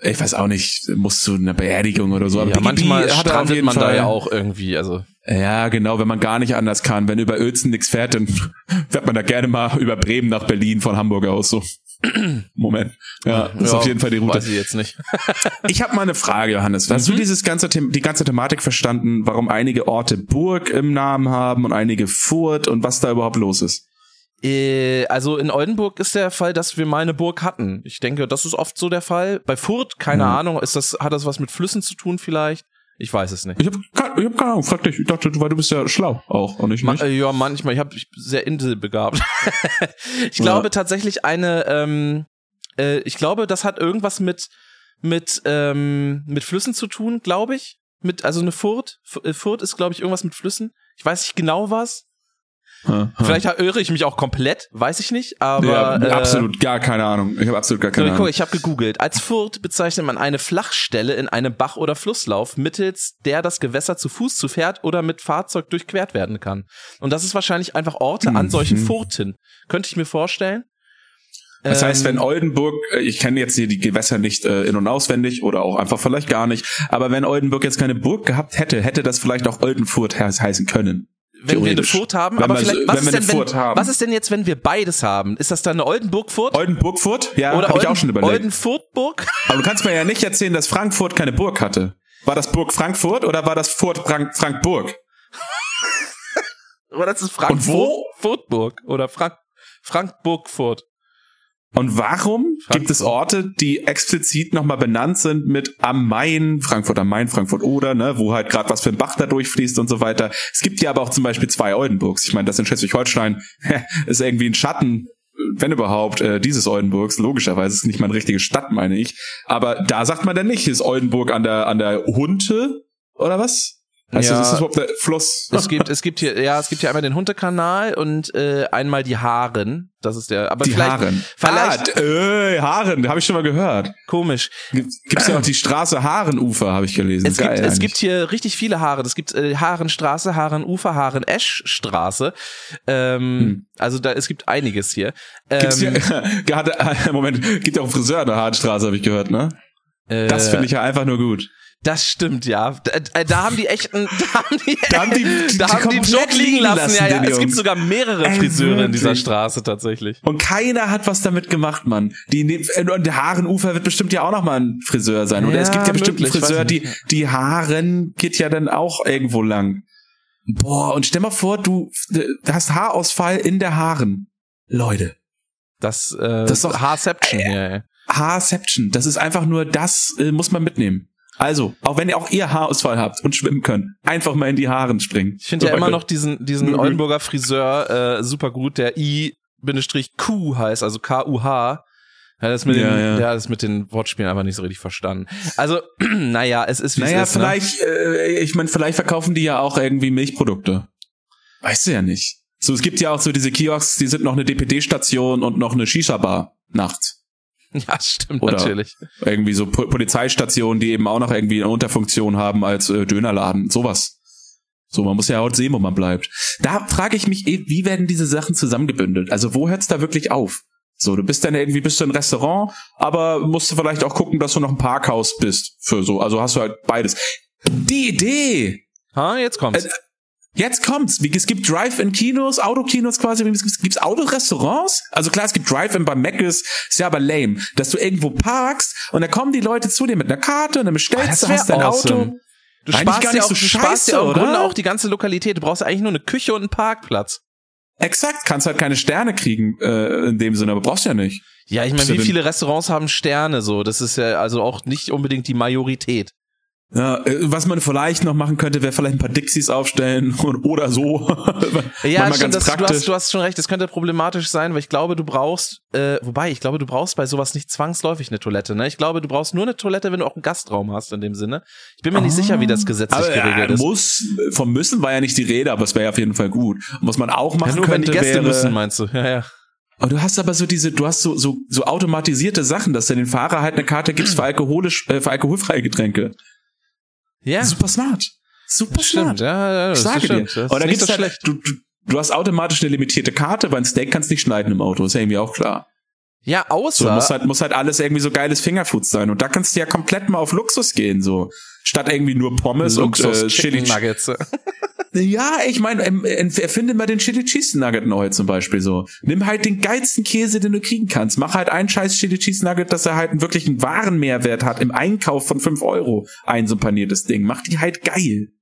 ich weiß auch nicht, muss zu einer Beerdigung oder so. Aber ja BGB manchmal hat auf strandet jeden man da Fall- ja auch irgendwie, also Ja, genau, wenn man gar nicht anders kann. Wenn über Uelzen nichts fährt, dann fährt man da gerne mal über Bremen nach Berlin von Hamburg aus. So. Moment. Ja, das ist ja, auf jeden Fall die Route. Weiß ich jetzt nicht. Ich habe mal eine Frage, Johannes. Hast Mhm. du dieses ganze The die ganze Thematik verstanden, warum einige Orte Burg im Namen haben und einige Furt und was da überhaupt los ist? Äh, also in Oldenburg ist der Fall, dass wir mal eine Burg hatten. Ich denke, das ist oft so der Fall. Bei Furt, keine Mhm. Ahnung, ist das, hat das was mit Flüssen zu tun vielleicht? Ich weiß es nicht. Ich habe ich hab keine Ahnung, frag dich. Ich dachte, weil du bist ja schlau auch und ich nicht. äh, ja, manchmal. Ich habe ich bin sehr inselbegabt. ich glaube Ja. tatsächlich eine, ähm, äh, ich glaube, das hat irgendwas mit mit ähm, mit Flüssen zu tun, glaube ich. Mit also eine Furt. Äh, Furt ist glaube ich irgendwas mit Flüssen. Ich weiß nicht genau was. Ja. Vielleicht irre ich mich auch komplett, weiß ich nicht. Aber ja, äh, absolut gar keine Ahnung. Ich habe absolut gar keine Guck, Ahnung. ich habe gegoogelt. Als Furt bezeichnet man eine Flachstelle in einem Bach oder Flusslauf, mittels der das Gewässer zu Fuß, zu Pferd oder mit Fahrzeug durchquert werden kann. Und das ist wahrscheinlich einfach Orte an Mhm. solchen Furten. Könnte ich mir vorstellen. Das heißt, wenn Ähm, Oldenburg, äh, ich kenne jetzt hier die Gewässer nicht äh, in- und auswendig oder auch einfach vielleicht gar nicht, aber wenn Oldenburg jetzt keine Burg gehabt hätte, hätte das vielleicht auch Oldenfurt he heißen können. Wenn wir eine. Furt haben, Wenn aber wir vielleicht, was, ist denn, wenn, haben. was ist denn jetzt, wenn wir beides haben? Ist das dann eine Oldenburg-Furt? Oldenburg-Furt? Ja, Oder habe ich auch schon überlegt. Oldenfurt-Burg? Aber du kannst mir ja nicht erzählen, dass Frankfurt keine Burg hatte. War das Burg Frankfurt oder war das Furt Frank Frankburg? Oder das ist Und wo? Frankfurt-Burg? Oder Frank Frankburg-Furt? Und warum gibt es Orte, die explizit nochmal benannt sind mit am Main, Frankfurt am Main, Frankfurt oder, ne, wo halt gerade was für ein Bach da durchfließt und so weiter. Es gibt ja aber auch zum Beispiel zwei Oldenburgs. Ich meine, das in Schleswig-Holstein ist irgendwie ein Schatten, wenn überhaupt, äh, dieses Oldenburgs. Logischerweise ist es nicht mal eine richtige Stadt, meine ich. Aber da sagt man dann nicht, ist Oldenburg an der, an der Hunte oder was? Heißt Ja. das, ist das überhaupt der Fluss? Es gibt, es gibt hier, ja, es gibt hier einmal den Huntekanal und äh, einmal die Haaren. Das ist der, aber die vielleicht Haaren. vielleicht- ah, äh, Haaren, habe ich schon mal gehört. komisch. Gibt gibt's ja auch die Straße Haarenufer, habe ich gelesen. Es gibt, Geil es eigentlich. gibt hier richtig viele Haare. Es gibt äh, Haarenstraße, Haarenufer, Haaren-Esch-Straße. Ähm, Hm. Also da, es gibt einiges hier. Gibt's hier, Ähm, gerade, Moment, gibt ja auch einen Friseur an der Haarstraße, habe ich gehört, ne? Das äh, finde ich ja einfach nur gut. Das stimmt, ja. Da, äh, da haben die echten, da haben die, Da haben die- die- da die haben die komplett Joke liegen lassen. lassen, Ja, ja. Es gibt sogar mehrere Ey, Friseure in dieser wirklich? Straße tatsächlich. Und keiner hat was damit gemacht, Mann. Die, ne- und der Haarenufer wird bestimmt ja auch noch mal ein Friseur sein. Oder Ja, es gibt ja bestimmt einen Friseur, die, die Haaren geht ja dann auch irgendwo lang. Boah, und stell mal vor, du äh, hast Haarausfall in der Haaren. Leute. Das, äh, Das ist doch- Haarception ey. Haarception. Das ist einfach nur das, äh, muss man mitnehmen. Also, auch wenn ihr auch ihr Haarausfall habt und schwimmen könnt, einfach mal in die Haaren springen. Ich finde ja immer noch diesen, diesen gut. Oldenburger Friseur äh, super gut, der I-Q heißt, also K-U-H. Ja, das mit Ja, den, ja. ja, das mit den Wortspielen einfach nicht so richtig verstanden. Also, naja, es ist wie Naja, es ist. Ne? vielleicht, äh, ich meine, vielleicht verkaufen die ja auch irgendwie Milchprodukte. Weißt du ja nicht. So, es gibt ja auch so diese Kiosks, die sind noch eine DPD-Station und noch eine Shisha-Bar nachts. Ja, stimmt Oder- natürlich. Irgendwie so Po- Polizeistationen, die eben auch noch irgendwie eine Unterfunktion haben als äh, Dönerladen. Sowas. So, man muss ja auch sehen, wo man bleibt. Da frage ich mich, wie werden diese Sachen zusammengebündelt? Also wo hört's da wirklich auf? So, du bist dann irgendwie, bist du ein Restaurant, aber musst du vielleicht auch gucken, dass du noch ein Parkhaus bist für so. Also hast du halt beides. Die Idee! Ha, jetzt kommt's. Äh, Jetzt kommt's. Wie, es gibt Drive-in-Kinos, Autokinos quasi. Es gibt gibt's Autorestaurants. Also klar, es gibt Drive-in bei Mc's. Ist ja aber lame, dass du irgendwo parkst und dann kommen die Leute zu dir mit einer Karte und dann Oh, bestellst das du, hast dein awesome. Auto. Du Eigentlich sparst gar nicht auch, so du sparst dir scheiße, auch im? Grunde auch die ganze Lokalität. Du brauchst eigentlich nur eine Küche und einen Parkplatz. Exakt, kannst halt keine Sterne kriegen äh, in dem Sinne, aber brauchst ja nicht. Ja, ich meine, wie viele Restaurants haben Sterne so? Das ist ja also auch nicht unbedingt die Majorität. Ja, äh, was man vielleicht noch machen könnte, wäre vielleicht ein paar Dixies aufstellen oder so. Ja, stimmt, das, du, hast, du hast schon recht, das könnte problematisch sein, weil ich glaube, du brauchst, äh, wobei, ich glaube, du brauchst bei sowas nicht zwangsläufig eine Toilette, ne? Ich glaube, du brauchst nur eine Toilette, wenn du auch einen Gastraum hast in dem Sinne. Ich bin mir nicht sicher, wie das gesetzlich aber, geregelt ja, ist. muss, vom Müssen war ja nicht die Rede, aber es wäre auf jeden Fall gut. Und was man auch machen Ja, nur wenn könnte, die Gäste wäre, müssen, meinst du? Ja, ja. Aber du hast aber so diese, du hast so, so, so automatisierte Sachen, dass du den Fahrer halt eine Karte gibst für alkoholisch, äh, für alkoholfreie Getränke. Ja, Super smart. Super smart. stimmt. Ja, ja, Ich sage stimmt. dir. Ist nicht gibt's so halt, schlecht. du, du, du hast automatisch eine limitierte Karte, weil ein Steak kannst nicht schneiden im Auto, ist ja irgendwie auch klar. Ja, So, außer muss halt, muss halt alles irgendwie so geiles Fingerfood sein. Und da kannst du ja komplett mal auf Luxus gehen, so. Statt irgendwie nur Pommes Luxus und äh, Chili. Nuggets. Ja, ich meine, ähm, ähm, erfinde mal den Chili Cheese Nugget neu zum Beispiel so. Nimm halt den geilsten Käse, den du kriegen kannst. Mach halt einen scheiß Chili Cheese Nugget, dass er halt einen wirklichen Warenmehrwert hat im Einkauf von 5 Euro. Ein so paniertes Ding. Mach die halt geil.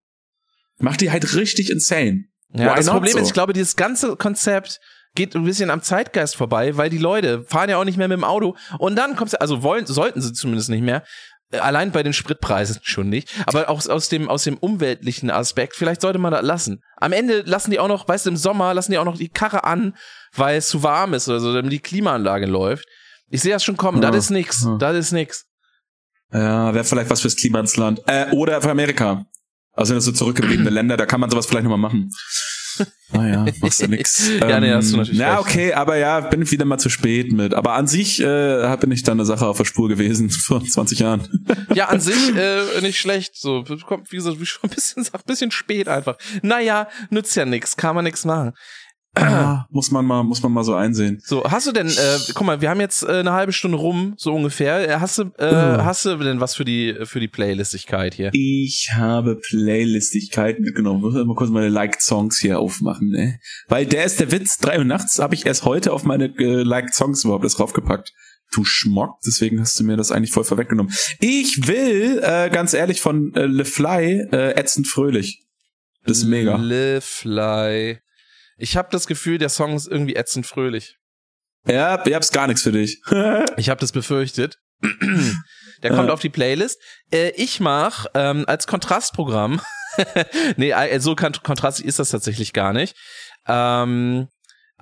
Mach die halt richtig insane. Ja, Why das Problem so? ist, ich glaube, dieses ganze Konzept geht ein bisschen am Zeitgeist vorbei, weil die Leute fahren ja auch nicht mehr mit dem Auto und dann kommt's, also wollen, sollten sie zumindest nicht mehr. Äh, Allein bei den Spritpreisen schon nicht, aber auch aus dem, aus dem umweltlichen Aspekt, vielleicht sollte man das lassen. Am Ende lassen die auch noch, weißt du, im Sommer lassen die auch noch die Karre an, weil es zu warm ist oder so, damit die Klimaanlage läuft. Ich sehe das schon kommen, Ja, das ist nix, ja. das ist nix. Ja, wäre vielleicht was fürs Klima ins Land. Äh, oder für Amerika. Also das so zurückgebliebene Länder, da kann man sowas vielleicht nochmal machen. Naja, machst du nix. Ja, nee, hast du natürlich Ja, okay, aber ja, bin wieder mal zu spät mit. Aber an sich äh, bin ich dann eine Sache auf der Spur gewesen vor 20 Jahren. Ja, an sich äh, nicht schlecht. So, kommt, wie gesagt, wie schon ein bisschen, ein bisschen spät einfach. Naja, nützt ja nix, kann man nix machen. Muss man mal, muss man mal so einsehen. So, hast du denn, äh, guck mal, wir haben jetzt äh, eine halbe Stunde rum, so ungefähr. Äh, Hast du, äh, Oh. hast du denn was für die für die Playlistigkeit hier? Ich habe Playlistigkeiten mitgenommen. Muss mal kurz meine Liked Songs hier aufmachen, ne? Weil der ist der Witz. Drei Uhr nachts habe ich erst heute auf meine äh, Liked Songs überhaupt das draufgepackt. Du Schmock, deswegen hast du mir das eigentlich voll vorweggenommen. Ich will, äh, ganz ehrlich, von äh, Le Fly, äh, ätzend fröhlich. Das ist mega. Le Fly. Ich habe das Gefühl, der Song ist irgendwie ätzend fröhlich. Ja, ich hab's gar nichts für dich. Ich habe das befürchtet. Der kommt Ja. auf die Playlist. Äh, ich mach ähm, als Kontrastprogramm. nee, äh, so kontrastig ist das tatsächlich gar nicht. Ähm,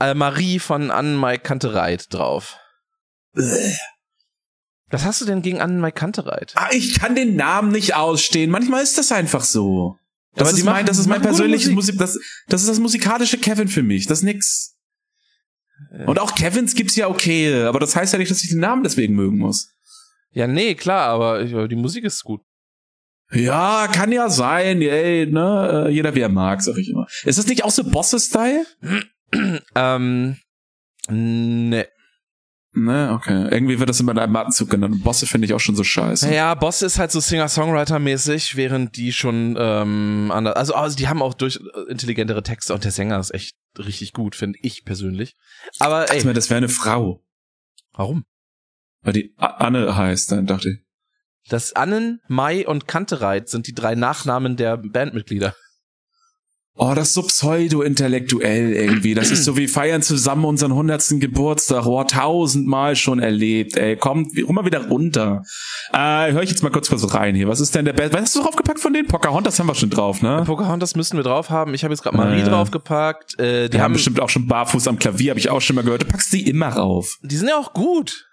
äh, Marie von Anne-Mai Kantereit drauf. Was hast du denn gegen Anne-Mai Kantereit? ah, ich kann den Namen nicht ausstehen. Manchmal ist das einfach so. Das, Aber die ist, mein, das ist mein persönliches Musik. Musik. Das, das ist das musikalische Kevin für mich. Das ist nix. Und auch Kevins gibt's ja okay, aber das heißt ja nicht, dass ich den Namen deswegen mögen muss. Ja, nee, klar, aber äh, die Musik ist gut. Ja, kann ja sein, ey, ne, äh, jeder wie er mag, sag ich immer. Ist das nicht auch so Bosse-Style? Ähm, ne. Ne, okay. Irgendwie wird das immer in einem Atemzug genannt. Bosse finde ich auch schon so scheiße. Naja, Boss ist halt so Singer-Songwriter-mäßig, während die schon ähm, anders, also, also die haben auch durch äh, intelligentere Texte und der Sänger ist echt richtig gut, finde ich persönlich. Aber Ich ey, meine, das wäre eine Frau, warum? weil die Anne heißt, dann dachte ich. Das Annen, Mai und Kantereit sind die drei Nachnamen der Bandmitglieder. Oh, das ist so pseudo-intellektuell irgendwie. Das ist so wie feiern zusammen unseren hundertsten Geburtstag. Oh, tausendmal schon erlebt, ey. Komm, komm mal wieder runter. Äh, hör ich jetzt mal kurz was rein hier. Was ist denn der Best? Was hast du draufgepackt von denen? Pocahontas haben wir schon drauf, ne? Pocahontas müssen wir drauf haben. Ich habe jetzt gerade Marie Äh. draufgepackt. Äh, die, Die haben haben, bestimmt auch schon barfuß am Klavier, habe ich auch schon mal gehört. Du packst die immer rauf. die sind ja auch gut.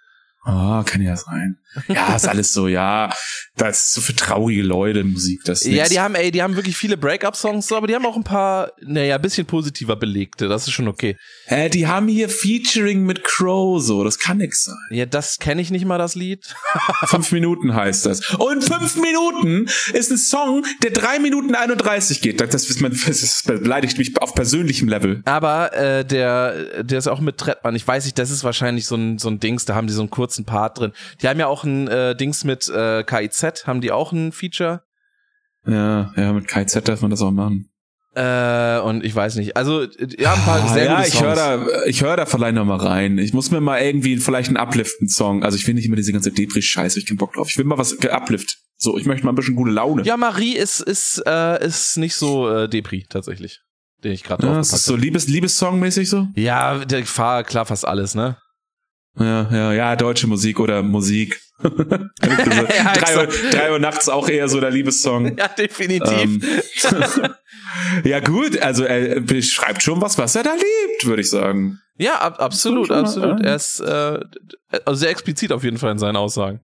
Ah, kann ja sein. Ja, ist alles so, ja. Das ist so für traurige Leute Musik. Das ist Ja, nix. die haben, ey, die haben wirklich viele Break-up-Songs, so, aber die haben auch ein paar, naja, bisschen positiver belegte. Das ist schon okay. Hä, die haben hier Featuring mit Crow, so. Das kann nix sein. Ja, das kenne ich nicht mal, das Lied. Fünf Minuten heißt das. Und fünf Minuten ist ein Song, der drei Minuten 31 geht. Das, das, das beleidigt mich auf persönlichem Level. Aber äh, der, der ist auch mit Trettmann. Ich weiß nicht, das ist wahrscheinlich so ein, so ein Dings, da haben die so einen kurzen Part drin. Die haben ja auch ein äh, Dings mit äh, KIZ, haben die auch ein Feature. Ja, ja, mit KZ darf man das auch machen. Äh, und ich weiß nicht. Also, ja, ein paar Ah, sehr ja, gute ich Songs. höre da, ich höre da vielleicht noch mal rein. Ich muss mir mal irgendwie vielleicht einen Upliften-Song. Also ich will nicht immer diese ganze Depri-Scheiße. Ich hab keinen Bock drauf. Ich will mal was Uplift. So, ich möchte mal ein bisschen gute Laune. Ja, Marie ist, ist, äh, ist nicht so äh, Depri, tatsächlich. Den ich gerade Ja, ist so Liebes, Liebessong-mäßig so? Ja, der klar fast alles, ne? Ja, ja, ja, deutsche Musik oder Musik. Ja, drei, Uhr, exakt. drei Uhr nachts auch eher so der Liebessong. Ja, definitiv. Ähm, ja gut, also er beschreibt schon was, was er da liebt, würde ich sagen. ja, ab, absolut, absolut. äh, Er ist äh, also sehr explizit auf jeden Fall in seinen Aussagen.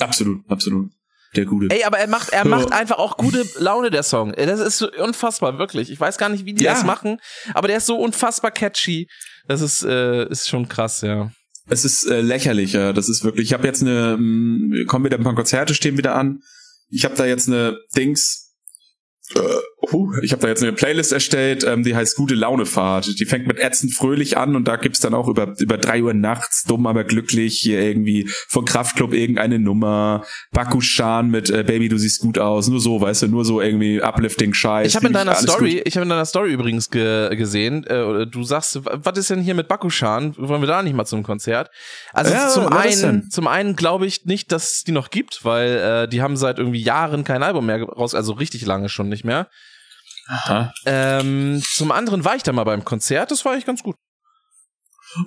Absolut, absolut. der gute. Ey, aber er macht, er macht einfach auch gute Laune, der Song. Das ist so unfassbar, wirklich. Ich weiß gar nicht, wie die Ja. das machen, aber der ist so unfassbar catchy. Das ist, äh, ist schon krass, ja. Es ist äh, lächerlich, ja. Das ist wirklich. Ich habe jetzt eine, mh, kommen wieder ein paar Konzerte stehen wieder an. Ich habe da jetzt eine Dings. Huh, ich habe da jetzt eine Playlist erstellt, ähm, die heißt Gute Laune Fahrt. Die fängt mit ätzend fröhlich an und da gibt's dann auch über über drei Uhr nachts dumm aber glücklich hier irgendwie von Kraftklub irgendeine Nummer. Bakushan mit äh, Baby du siehst gut aus. Nur so, weißt du, nur so irgendwie uplifting Scheiß. Ich habe in deiner Story, gut. ich habe in deiner Story übrigens ge gesehen, äh, du sagst, was ist denn hier mit Bakushan? Wollen wir da nicht mal zum Konzert? Also Ja, zum einen, zum einen glaube ich nicht, dass es die noch gibt, weil äh, die haben seit irgendwie Jahren kein Album mehr raus, also richtig lange schon nicht mehr. Aha. Ähm, zum anderen war ich da mal beim Konzert, das war eigentlich ganz gut.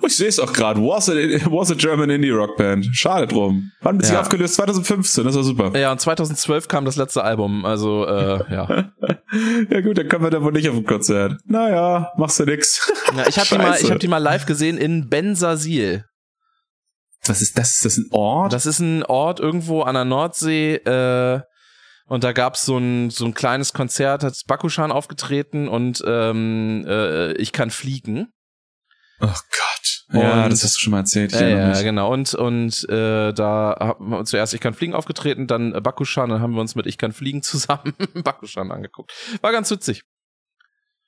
Oh, ich sehe es auch gerade. Was a, was a German Indie Rock Band. Schade drum. Wann wird sie Ja. aufgelöst? 2015, das war super. Ja, und 2012 kam das letzte Album, also äh, ja. Ja gut, dann kommen wir da wohl nicht auf ein Konzert. Naja, machst du nix. ja ich habe die mal, ich habe die mal live gesehen in Bensasil. Was ist das? Ist das ein Ort? Das ist ein Ort irgendwo an der Nordsee, äh, und da gab's so ein, so ein kleines Konzert, hat Bakushan aufgetreten und ähm, äh, ich kann fliegen. oh Gott. Ja, Und- das hast du schon mal erzählt. Ich Ja, erinnere ja, genau. Und, und äh, da haben wir zuerst Ich kann fliegen aufgetreten, dann äh, Bakushan, dann haben wir uns mit Ich kann fliegen zusammen Bakushan angeguckt. War ganz witzig.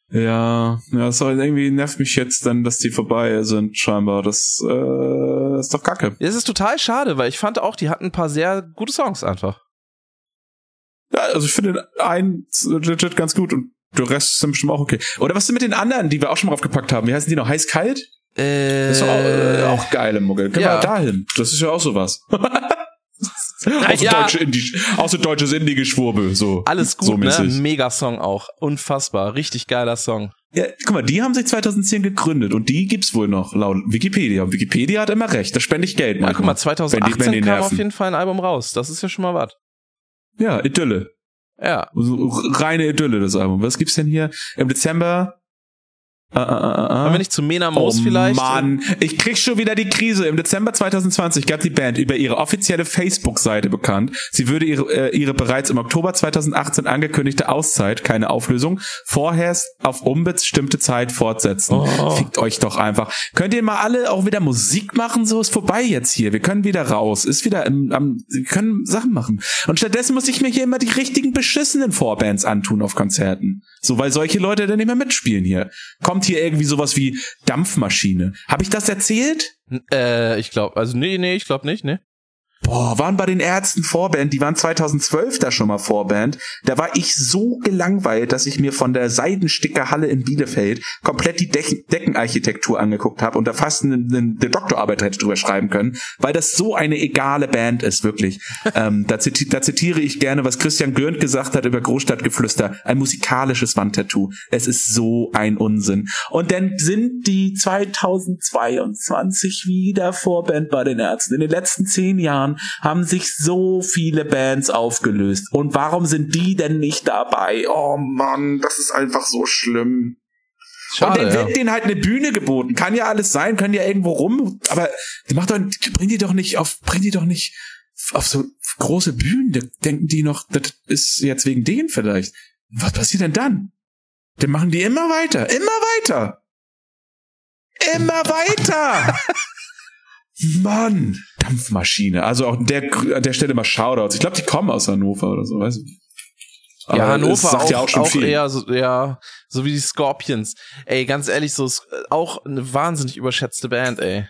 Ja, ja, so irgendwie nervt mich jetzt dann, dass die vorbei sind, scheinbar. Das äh, ist doch kacke. Es ist total schade, weil ich fand auch, die hatten ein paar sehr gute Songs einfach. Ja, also ich finde einen legit ganz gut und der Rest ist dann bestimmt auch okay. Oder was ist mit den anderen, die wir auch schon mal aufgepackt haben? Wie heißen die noch? Heiß-kalt? Äh, Das ist auch, äh, auch geile Mucke. Können ja. wir dahin. Das ist ja auch sowas. Außer ja. deutsche Indie, außer deutsches Indie-Geschwurbel, so. alles so gut, ne? mäßig. Mega-Song auch. Unfassbar. Richtig geiler Song. Ja, guck mal, die haben sich 2010 gegründet und die gibt's wohl noch laut Wikipedia. Und Wikipedia hat immer recht, da spende ich Geld Ja, guck mal, manchmal. 2018 wenn die, wenn die kam auf jeden Fall ein Album raus. Das ist ja schon mal was. Ja, Idylle. Ja. So, reine Idylle, das Album. Was gibt's denn hier? Im Dezember? Ah, ah, ah. Wollen wir nicht zu Mena Moos oh, vielleicht? Mann, ich krieg schon wieder die Krise. Im Dezember 2020 gab die Band über ihre offizielle Facebook-Seite bekannt, sie würde ihre, äh, ihre bereits im Oktober 2018 angekündigte Auszeit, keine Auflösung, vorerst auf unbestimmte Zeit fortsetzen. Oh. Fickt euch doch einfach. Könnt ihr mal alle auch wieder Musik machen? So ist vorbei jetzt hier. Wir können wieder raus. Ist wieder im, am, wir können Sachen machen. Und stattdessen muss ich mir hier immer die richtigen beschissenen Vorbands antun auf Konzerten. So, weil solche Leute dann nicht mehr mitspielen hier. Kommt hier irgendwie sowas wie Dampfmaschine. Habe ich das erzählt? Äh, ich glaube, also nee, nee, ich glaube nicht, ne? Boah, waren bei den Ärzten Vorband, die waren 2012 da schon mal Vorband. Da war ich so gelangweilt, dass ich mir von der Seidenstickerhalle in Bielefeld komplett die Decken Deckenarchitektur angeguckt habe und da fast eine, eine, eine Doktorarbeit hätte drüber schreiben können, weil das so eine egale Band ist, wirklich. ähm, da, ziti da zitiere ich gerne, was Christian Görnd gesagt hat über Großstadtgeflüster. Ein musikalisches Wandtattoo. Es ist so ein Unsinn. Und dann sind die 2022 wieder Vorband bei den Ärzten. In den letzten zehn Jahren haben sich so viele Bands aufgelöst. Und warum sind die denn nicht dabei? Oh Mann, das ist einfach so schlimm. Schade, und dann ja. wird denen halt eine Bühne geboten. Kann ja alles sein, können ja irgendwo rum, aber die macht doch, bring die doch nicht auf, bring die doch nicht auf so große Bühnen. Da denken die noch, das ist jetzt wegen denen vielleicht. Was passiert denn dann? Dann machen die immer weiter, immer weiter. Immer weiter. Mann, Dampfmaschine. Also auch an der, an der Stelle mal Shoutouts. Ich glaube, die kommen aus Hannover oder so, weißt du. Aber ja, Hannover sagt auch, ja auch schon auch viel. eher so, ja, so wie die Scorpions. Ey, ganz ehrlich, so ist auch eine wahnsinnig überschätzte Band, ey.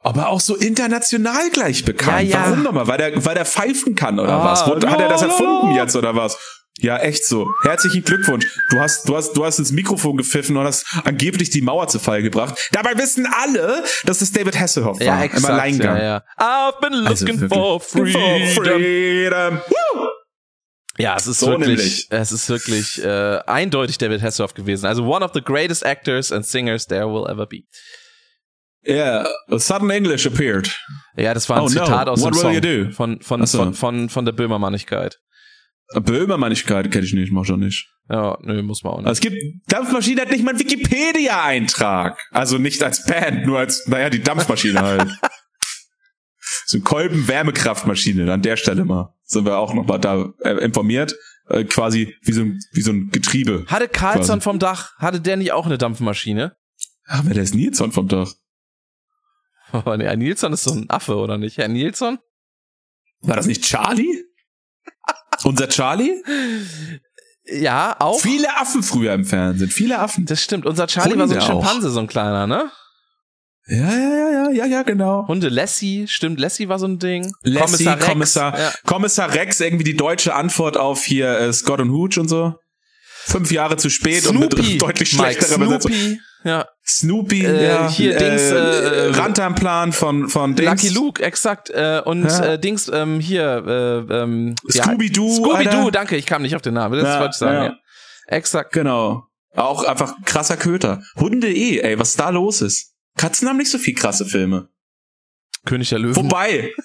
Aber auch so international gleich bekannt. Ja, ja. Warum nochmal? Weil der, weil der pfeifen kann oder Ah, was? Wo, hat er das erfunden jetzt oder was? Ja, echt so. Herzlichen Glückwunsch. Du hast, du hast, du hast ins Mikrofon gepfiffen und hast angeblich die Mauer zu Fall gebracht. Dabei wissen alle, dass es David Hasselhoff war. Ja, Im exakt. Alleingang. Ja, ja. I've been Also looking wirklich. for freedom. For freedom. Woo! Ja, es ist So wirklich, nämlich. es ist wirklich äh, eindeutig David Hasselhoff gewesen. Also one of the greatest actors and singers there will ever be. Yeah, a sudden English appeared. Ja, das war ein Oh, no. Zitat aus What dem will Song you do? von von, so. von von von der Böhmermannigkeit. Böhmermannigkeit kenne ich nicht, mach schon nicht. Ja, nö, muss man auch nicht. Also es gibt, Dampfmaschine hat nicht mal einen Wikipedia-Eintrag. Also nicht als Band, nur als, naja, die Dampfmaschine halt. so Kolben-Wärmekraftmaschine, an der Stelle mal. sind wir auch nochmal da äh, informiert. Äh, quasi wie so, ein, wie so ein Getriebe. Hatte Carlson vom Dach, hatte der nicht auch eine Dampfmaschine? Ach, wer der ist Nilsson vom Dach. Oh, nee, Herr Nilsson ist so ein Affe, oder nicht? Herr Nilsson? War das nicht Charlie? Unser Charlie? Ja, auch. Viele Affen früher im Fernsehen, viele Affen. Das stimmt. Unser Charlie war so ein Hunde auch. Schimpanse, so ein kleiner, ne? Ja, ja, ja, ja, ja, ja, genau. Hunde Lassie, stimmt, Lassie war so ein Ding. Lassie, Rex, Kommissar, Ja. Kommissar Rex, irgendwie die deutsche Antwort auf hier äh, Scott und Hooch und so. Fünf Jahre zu spät und Snoopy, mit deutlich Mike, schlechterer Übersetzung. Snoopy, ja. Snoopy, Äh, ja, hier Dings, äh, Rantanplan von von Dings. Lucky Luke, exakt. Äh, und Ja. äh, Dings, ähm, hier, äh, ähm, ja, Scooby-Doo, Scooby-Doo, Alter. danke, ich kam nicht auf den Namen. Das Ja, wollte ich sagen, ja. ja. Exakt. Genau. Auch einfach krasser Köter. Hunde eh, ey, was da los ist. Katzen haben nicht so viel krasse Filme. König der Löwen. Wobei.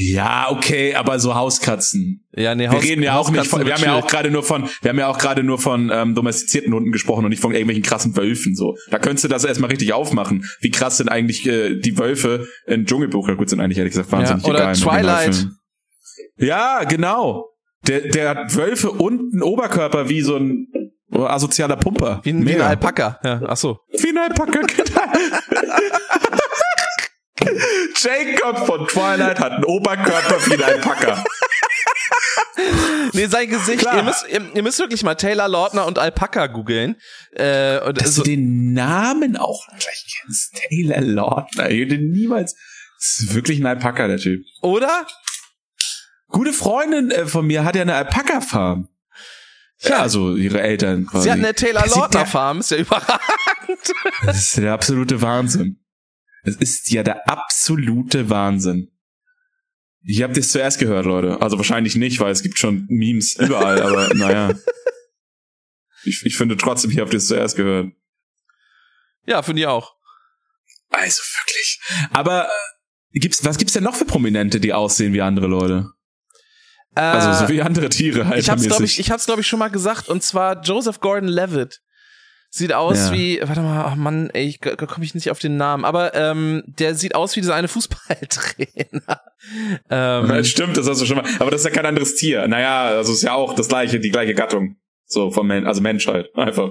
ja, okay, aber so Hauskatzen. ja, nee, Wir reden ja auch nicht von, wir haben ja auch gerade nur von, wir haben ja auch gerade nur von ähm, domestizierten Hunden gesprochen und nicht von irgendwelchen krassen Wölfen so. Da könntest du das erstmal richtig aufmachen. Wie krass sind eigentlich äh, die Wölfe in Dschungelbuch? Ja gut, sind eigentlich ehrlich gesagt wahnsinnig Ja, oder egal. Twilight. Ja, genau. Der, der hat Wölfe und einen Oberkörper wie so ein asozialer Pumper. Wie, ein- wie ein Alpaka. Ja, ach so. Wie ein Alpaka, genau. Jacob von Twilight hat einen Oberkörper wie ein Alpaka. Nee, sein Gesicht, Klar. ihr müsst, ihr, ihr müsst wirklich mal Taylor Lautner und Alpaka googeln. Äh, und Dass so, du den Namen auch gleich kennst. Taylor Lautner. Ich hätte niemals. Das ist wirklich ein Alpaka, der Typ. oder? Gute Freundin äh, von mir hat ja eine Alpaka-Farm. Ja, also ihre Eltern quasi. Sie hat eine Taylor Lautner Farm, ist ja überragend. Das ist der absolute Wahnsinn. Das ist ja der absolute Wahnsinn. Ich habe das zuerst gehört, Leute. Also wahrscheinlich nicht, weil es gibt schon Memes überall, aber naja. Ich, ich finde trotzdem, ich habe das zuerst gehört. Ja, finde ich auch. Also wirklich. Aber äh, gibt's, was gibt's denn noch für Prominente, die aussehen wie andere Leute? Äh, Also so wie andere Tiere halt. ich hab's, glaube ich, ich hab's, glaube ich, schon mal gesagt, und zwar Joseph Gordon-Levitt. Sieht aus Ja. wie, warte mal, oh Mann, ey, ich, da komme ich nicht auf den Namen, aber ähm, der sieht aus wie dieser eine Fußballtrainer. Ähm, stimmt, das hast du schon mal. Aber das ist ja kein anderes Tier. Naja, also ist ja auch das gleiche, die gleiche Gattung. So vom Men also Menschheit. Einfach.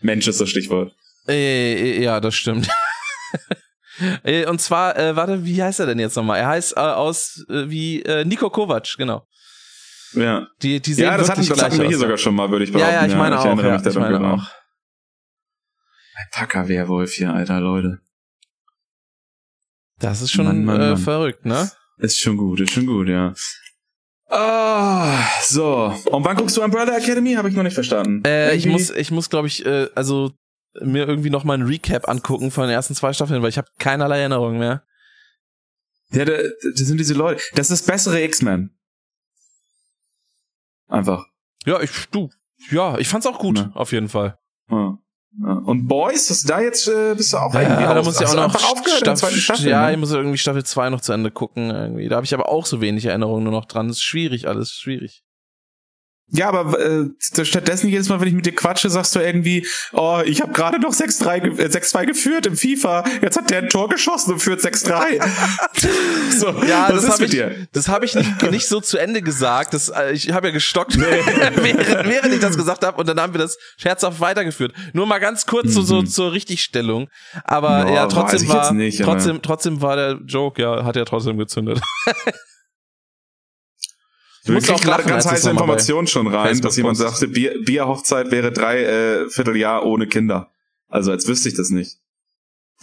Mensch ist das Stichwort. äh, ja, das stimmt. Äh, und zwar, äh, warte, wie heißt er denn jetzt nochmal? Er heißt äh, aus äh, wie äh, Nico Kovac, genau. Ja. Die, die sehen Ja, das hatten, das hatten wir hier aus. sogar schon mal, würde ich Ja, behaupten. ja, ich meine auch. erinnere Ja, ich meine dunkel auch. Alpaka-Werwolf hier, alter Leute. Das ist schon Mann, Mann, äh, Mann. verrückt, ne? Ist schon gut, ist schon gut, ja. Ah, so. Und wann guckst du Umbrella Academy? Habe ich noch nicht verstanden. Äh, ich muss, ich muss, glaube ich, äh, also mir irgendwie noch mal ein Recap angucken von den ersten zwei Staffeln, weil ich habe keinerlei Erinnerung mehr. Ja, da- das sind diese Leute. Das ist bessere X-Men. Einfach. Ja, ich, du, ja, ich fand's auch gut, Ja. auf jeden Fall. Ja. Ja. Und Boys, ist da jetzt äh, bist du auch irgendwie Ja, da muss ich auch noch aufgehört der Staffel, Staffel. ja, ne? ich muss irgendwie Staffel 2 noch zu Ende gucken irgendwie. Da habe ich aber auch so wenig Erinnerungen nur noch dran. Das ist schwierig, alles schwierig. Ja, aber äh, stattdessen jedes Mal, wenn ich mit dir quatsche, sagst du irgendwie, oh, ich habe gerade noch 6-3 ge- äh, 6-2 geführt im FIFA. Jetzt hat der ein Tor geschossen und führt 6-3. so, Ja, das habe ich, dir? das hab ich nicht, nicht so zu Ende gesagt. Das, äh, ich habe ja gestockt, während, während ich das gesagt habe und dann haben wir das scherzhaft weitergeführt. Nur mal ganz kurz so, so zur Richtigstellung. Aber Ja, ja, trotzdem war, nicht, aber- trotzdem, trotzdem war der Joke, ja, hat ja trotzdem gezündet. Du musst auch gerade ganz heiße das Informationen schon rein, Facebook dass jemand postest. sagte, Bier, Bierhochzeit wäre drei äh, Vierteljahr ohne Kinder. Also als wüsste ich das nicht.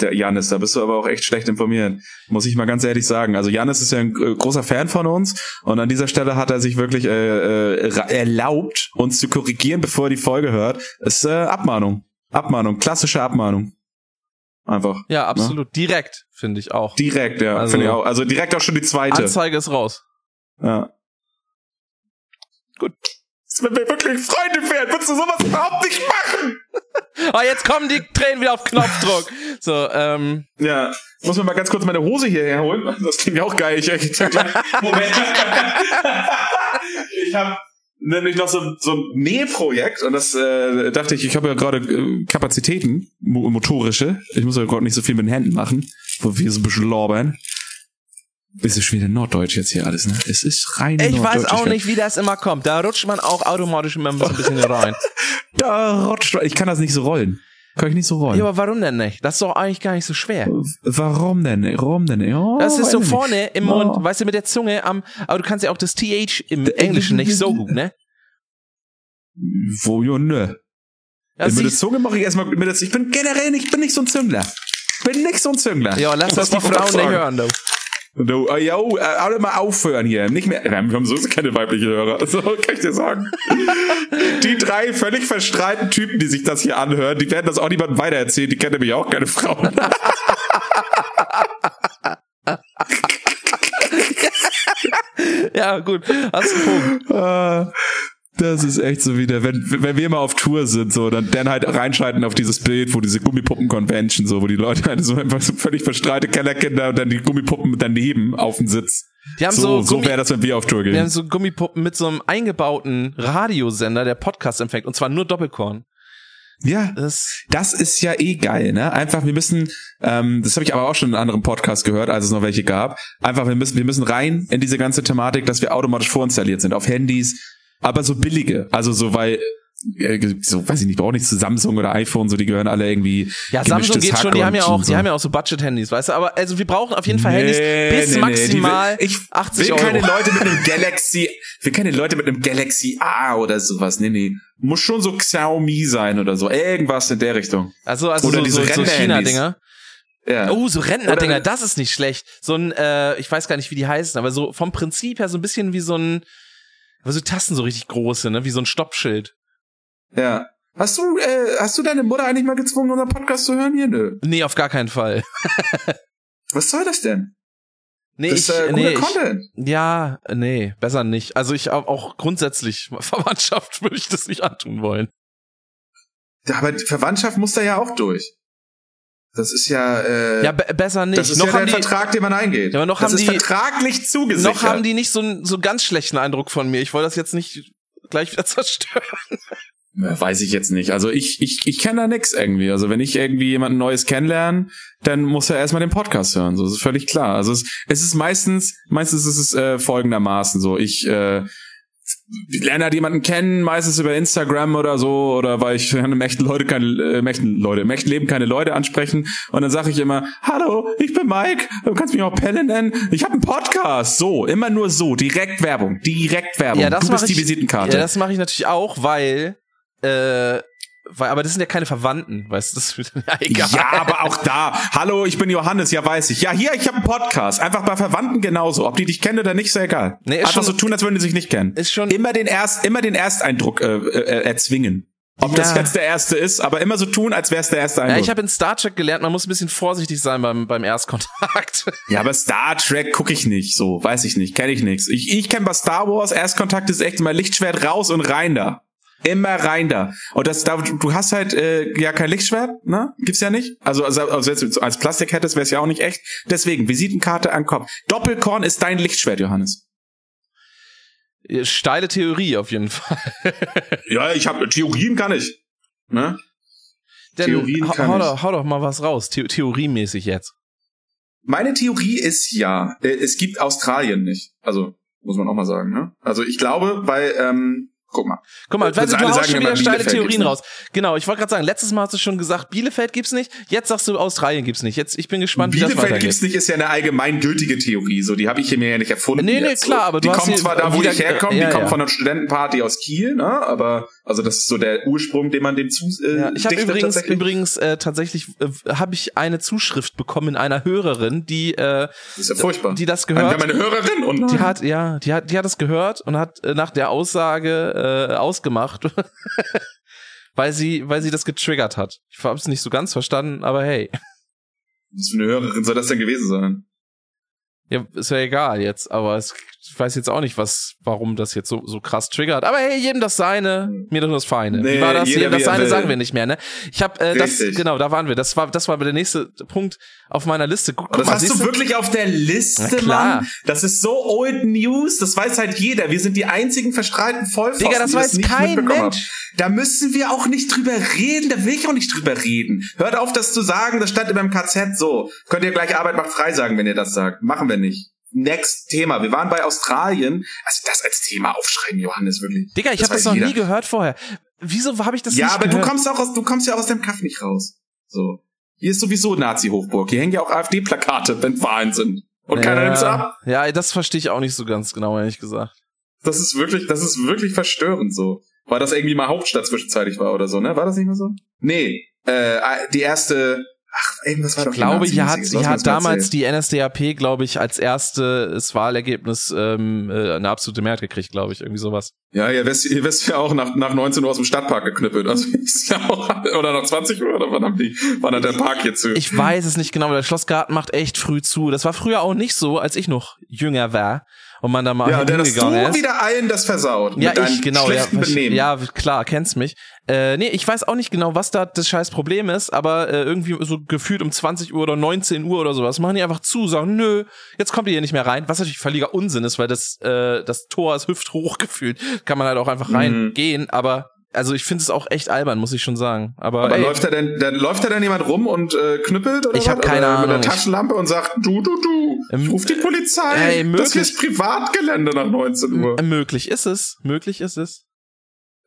Der Janis, da bist du aber auch echt schlecht informiert. Muss ich mal ganz ehrlich sagen. Also Janis ist ja ein äh, großer Fan von uns und an dieser Stelle hat er sich wirklich äh, äh, erlaubt, uns zu korrigieren, bevor er die Folge hört. Ist äh, Abmahnung. Abmahnung, klassische Abmahnung. Einfach. Ja, absolut. Direkt, finde ich auch. Direkt, ja, Also- finde ich auch. Also direkt auch schon die zweite. Anzeige ist raus. Ja. Gut. Wenn wir wirklich Freunde wären, würdest du sowas überhaupt nicht machen. Ah, jetzt kommen die Tränen wieder auf Knopfdruck. So, ähm, Ja, ich muss mir mal ganz kurz meine Hose hierher holen. Das klingt ja auch geil. Ich, ich, Moment. ich habe nämlich noch so, so ein Nähprojekt und das äh, dachte ich, ich habe ja gerade äh, Kapazitäten, mo motorische. Ich muss ja gerade nicht so viel mit den Händen machen, wo wir so ein bisschen labern. Ist es schon wieder Norddeutsch jetzt hier alles, ne? Es ist rein Ich weiß auch nicht, wie das immer kommt. Da rutscht man auch automatisch immer ein bisschen rein. Da rutscht, ich kann das nicht so rollen. Kann ich nicht so rollen. Ja, aber warum denn nicht? Das ist doch eigentlich gar nicht so schwer. Warum denn? Warum denn? Oh, Das ist so vorne nicht. im Mund, Oh. weißt du, mit der Zunge am, aber du kannst ja auch das TH im Englischen nicht so gut, ne? Wo, ja, ne. Ja, mit der Zunge mache ich erstmal mit der, ich bin generell nicht, ich bin nicht so ein Züngler. Ich bin nicht so ein Züngler. ja lass das Was die Frauen nicht hören, du. Du, äh, yo, äh, alle mal aufhören hier. Nicht mehr. Wir haben sowieso keine weiblichen Hörer. So kann ich dir sagen. die drei völlig verstrahlten Typen, die sich das hier anhören, die werden das auch niemandem weitererzählen. Die kennen nämlich auch keine Frauen. Ja, gut, hast einen Punkt. Ah, Das ist echt so wieder, wenn, wenn wir mal auf Tour sind, so, dann, dann halt reinschalten auf dieses Bild, wo diese Gummipuppen-Convention, so, wo die Leute halt so einfach so völlig verstrahlte Kellerkinder und dann die Gummipuppen daneben auf dem Sitz. Die haben So, so, so wäre das, wenn wir auf Tour wir gehen. haben so Gummipuppen mit so einem eingebauten Radiosender, der Podcast empfängt, und zwar nur Doppelkorn. Ja, Das, das ist ja eh geil, ne? Einfach, wir müssen, ähm, das habe ich aber auch schon in anderen Podcasts gehört, als es noch welche gab. Einfach, wir müssen, wir müssen rein in diese ganze Thematik, dass wir automatisch vorinstalliert sind auf Handys, aber so billige, also so weil äh, so weiß ich nicht, brauche nicht zu Samsung oder iPhone, so die gehören alle irgendwie. ja, Samsung geht schon, die Hack haben ja auch, so. die haben ja auch so Budget-Handys, weißt du, aber also wir brauchen auf jeden Fall Handys Nee, bis nee, nee, maximal die will, ich 80 will Euro. keine Leute mit einem Galaxy, will keine Leute mit einem Galaxy A oder sowas. Nee, nee. Muss schon so Xiaomi sein oder so. Irgendwas in der Richtung. Also, also Oder so, diese so, so. China-Dinger. Ja. Oh, so Rentner-Dinger, das ist nicht schlecht. So ein, äh, ich weiß gar nicht, wie die heißen, aber so vom Prinzip her so ein bisschen wie so ein, aber so Tasten so richtig große, ne, wie so ein Stoppschild. Ja. Hast du, äh, hast du deine Mutter eigentlich mal gezwungen, unseren Podcast zu hören? Hier, nö. Nee, auf gar keinen Fall. Was soll das denn? Nee, Das ich, äh, nee, ich, ja, nee, besser nicht. Also ich auch, auch grundsätzlich Verwandtschaft würde ich das nicht antun wollen. Ja, aber die Verwandtschaft muss da ja auch durch. Das ist ja, äh, Ja, be besser nicht. das ist noch ja haben der die, Vertrag, den man eingeht. Ja, aber noch das haben ist die- vertraglich zugesichert. noch haben die nicht so einen so ganz schlechten Eindruck von mir. Ich wollte das jetzt nicht gleich wieder zerstören. Weiß ich jetzt nicht. Also ich, ich, ich kenne da nix irgendwie. Also wenn ich irgendwie jemanden Neues kennenlerne, dann muss er erstmal den Podcast hören. So, das ist völlig klar. Also es, es ist meistens, meistens ist es äh, folgendermaßen so. Ich äh, lerne halt jemanden kennen, meistens über Instagram oder so, oder weil ich echten Leute keine, äh, im echten Leute, im echten Leben keine Leute ansprechen. Und dann sage ich immer, hallo, ich bin Mike, du kannst mich auch Pelle nennen. Ich habe einen Podcast. So, immer nur so, direkt Werbung, direkt Werbung. Ja, das du bist mach die ich- Visitenkarte. Ja, das mache ich natürlich auch, weil, äh, weil, aber das sind ja keine Verwandten, weißt du, das ja egal. Ja, aber auch da. Hallo, ich bin Johannes, ja weiß ich. Ja, hier, ich habe einen Podcast. Einfach bei Verwandten genauso. Ob die dich kennen oder nicht, ist ja egal. Nee, ist Einfach schon- so tun, als würden die sich nicht kennen. Ist schon, Immer den erst, immer den Ersteindruck äh, äh, erzwingen. Ob das Ja. jetzt der erste ist, aber immer so tun, als wäre es der erste ja, Eindruck. ich habe in Star Trek gelernt, man muss ein bisschen vorsichtig sein beim, beim Erstkontakt. ja, aber Star Trek gucke ich nicht, so weiß ich nicht, kenne ich nichts. Ich, ich kenne bei Star Wars Erstkontakt ist echt immer Lichtschwert raus und rein da. Immer rein da. Und das, da, du hast halt äh, ja kein Lichtschwert, ne? Gibt's ja nicht. Also, also, also wenn du als Plastik hättest, wäre es ja auch nicht echt. Deswegen, Visitenkarte an Kopf. Doppelkorn ist dein Lichtschwert, Johannes. Steile Theorie auf jeden Fall. Ja, ich habe Theorien kann ich. Ne? Denn Theorien hau, kann hau, ich. doch, hau doch mal was raus, The theoriemäßig jetzt. Meine Theorie ist ja, äh, es gibt Australien nicht. Also, muss man auch mal sagen, ne? Also ich glaube, weil, ähm, guck mal. Guck mal, weißt du, du haust schon wieder steile Bielefeld Theorien raus. Genau, ich wollte gerade sagen, letztes Mal hast du schon gesagt, Bielefeld gibt's nicht. Jetzt sagst du, Australien gibt's nicht. Jetzt, ich bin gespannt, wie das Bielefeld gibt's nicht, ist ja eine allgemeingültige Theorie. So, die habe ich hier mir ja nicht erfunden. Nee, nee, jetzt. klar, aber die du hast kommen hier zwar da, wo ich herkomme, ja, die kommen ja. von einer Studentenparty aus Kiel, ne? Aber also das ist so der Ursprung, den man dem zu äh, Ja, ich habe übrigens, tatsächlich. übrigens äh, tatsächlich äh, habe ich eine Zuschrift bekommen einer Hörerin, die äh, Das ist ja furchtbar. die das Wir gehört. haben eine Hörerin und Die hat ja, die hat, die hat das gehört und hat äh, nach der Aussage äh, ausgemacht, weil sie, weil sie das getriggert hat. Ich habe es nicht so ganz verstanden, aber hey, Was für eine Hörerin soll das denn gewesen sein? Ja, ist ja egal jetzt. Aber es, ich weiß jetzt auch nicht, was, warum das jetzt so so krass triggert. Aber hey, jedem das Seine, mir doch das Feine. Nee, Wie war das? Jedem das Seine will. sagen wir nicht mehr, ne? Ich habe äh, das, genau, da waren wir. Das war, das war der nächste Punkt auf meiner Liste. Guck, Und das guck mal, hast du wirklich auf der Liste. Mann. Das ist so old news. Das weiß halt jeder. Wir sind die einzigen verstrahlten Vollpfosten, Digga, das die weiß nicht kein haben. Mensch. Da müssen wir auch nicht drüber reden. Da will ich auch nicht drüber reden. Hört auf, das zu sagen. Das stand in meinem KZ so. Könnt ihr gleich Arbeit macht frei sagen, wenn ihr das sagt. Machen wir nicht. next Thema. Wir waren bei Australien. Also das als Thema aufschreiben, Johannes, wirklich. Digga, ich habe das noch jeder. nie gehört vorher. Wieso habe ich das ja, nicht gehört? Ja, aber du kommst auch aus, du kommst ja aus dem Kaff nicht raus. So. Hier ist sowieso Nazi-Hochburg. Hier hängen ja auch AfD-Plakate, wenn Wahlen sind. Und ja, keiner nimmt's ab. Ja, das verstehe ich auch nicht so ganz genau, ehrlich gesagt. Das ist wirklich, das ist wirklich verstörend so. War das irgendwie mal Hauptstadt zwischenzeitlich war oder so, ne? War das nicht mehr so? Nee, äh, die erste Ach, irgendwas war ich doch glaube, hier hat, hier hat damals die NSDAP, glaube ich, als erstes Wahlergebnis ähm, äh, eine absolute Mehrheit gekriegt, glaube ich, irgendwie sowas. Ja, ihr wisst, ihr wisst ja auch nach, nach 19 Uhr aus dem Stadtpark geknüppelt. Also ist ja auch, oder nach 20 Uhr oder wann haben die, wann hat der Park hier zu? Ich weiß es nicht genau, weil der Schlossgarten macht echt früh zu. Das war früher auch nicht so, als ich noch jünger war und man da mal ja, hingegangen ist. Ja, du wieder allen das versaut. Ja, ich, genau, ja, ja, klar, kennst mich. Äh, nee, ich weiß auch nicht genau, was da das scheiß Problem ist, aber äh, irgendwie so gefühlt um 20 Uhr oder 19 Uhr oder sowas machen die einfach zu, sagen, nö, jetzt kommt ihr hier nicht mehr rein, was natürlich völliger Unsinn ist, weil das, äh, das Tor ist hüfthoch gefühlt, kann man halt auch einfach reingehen, mhm. aber also ich finde es auch echt albern, muss ich schon sagen. Aber, aber läuft da denn, dann läuft da denn jemand rum und äh, knüppelt oder Ich habe keine oder Ahnung. Mit der Taschenlampe und sagt, du, du, du, ähm, ruf die Polizei. Ey, das hier ist Privatgelände nach 19 Uhr. Möglich ist es, möglich ist es.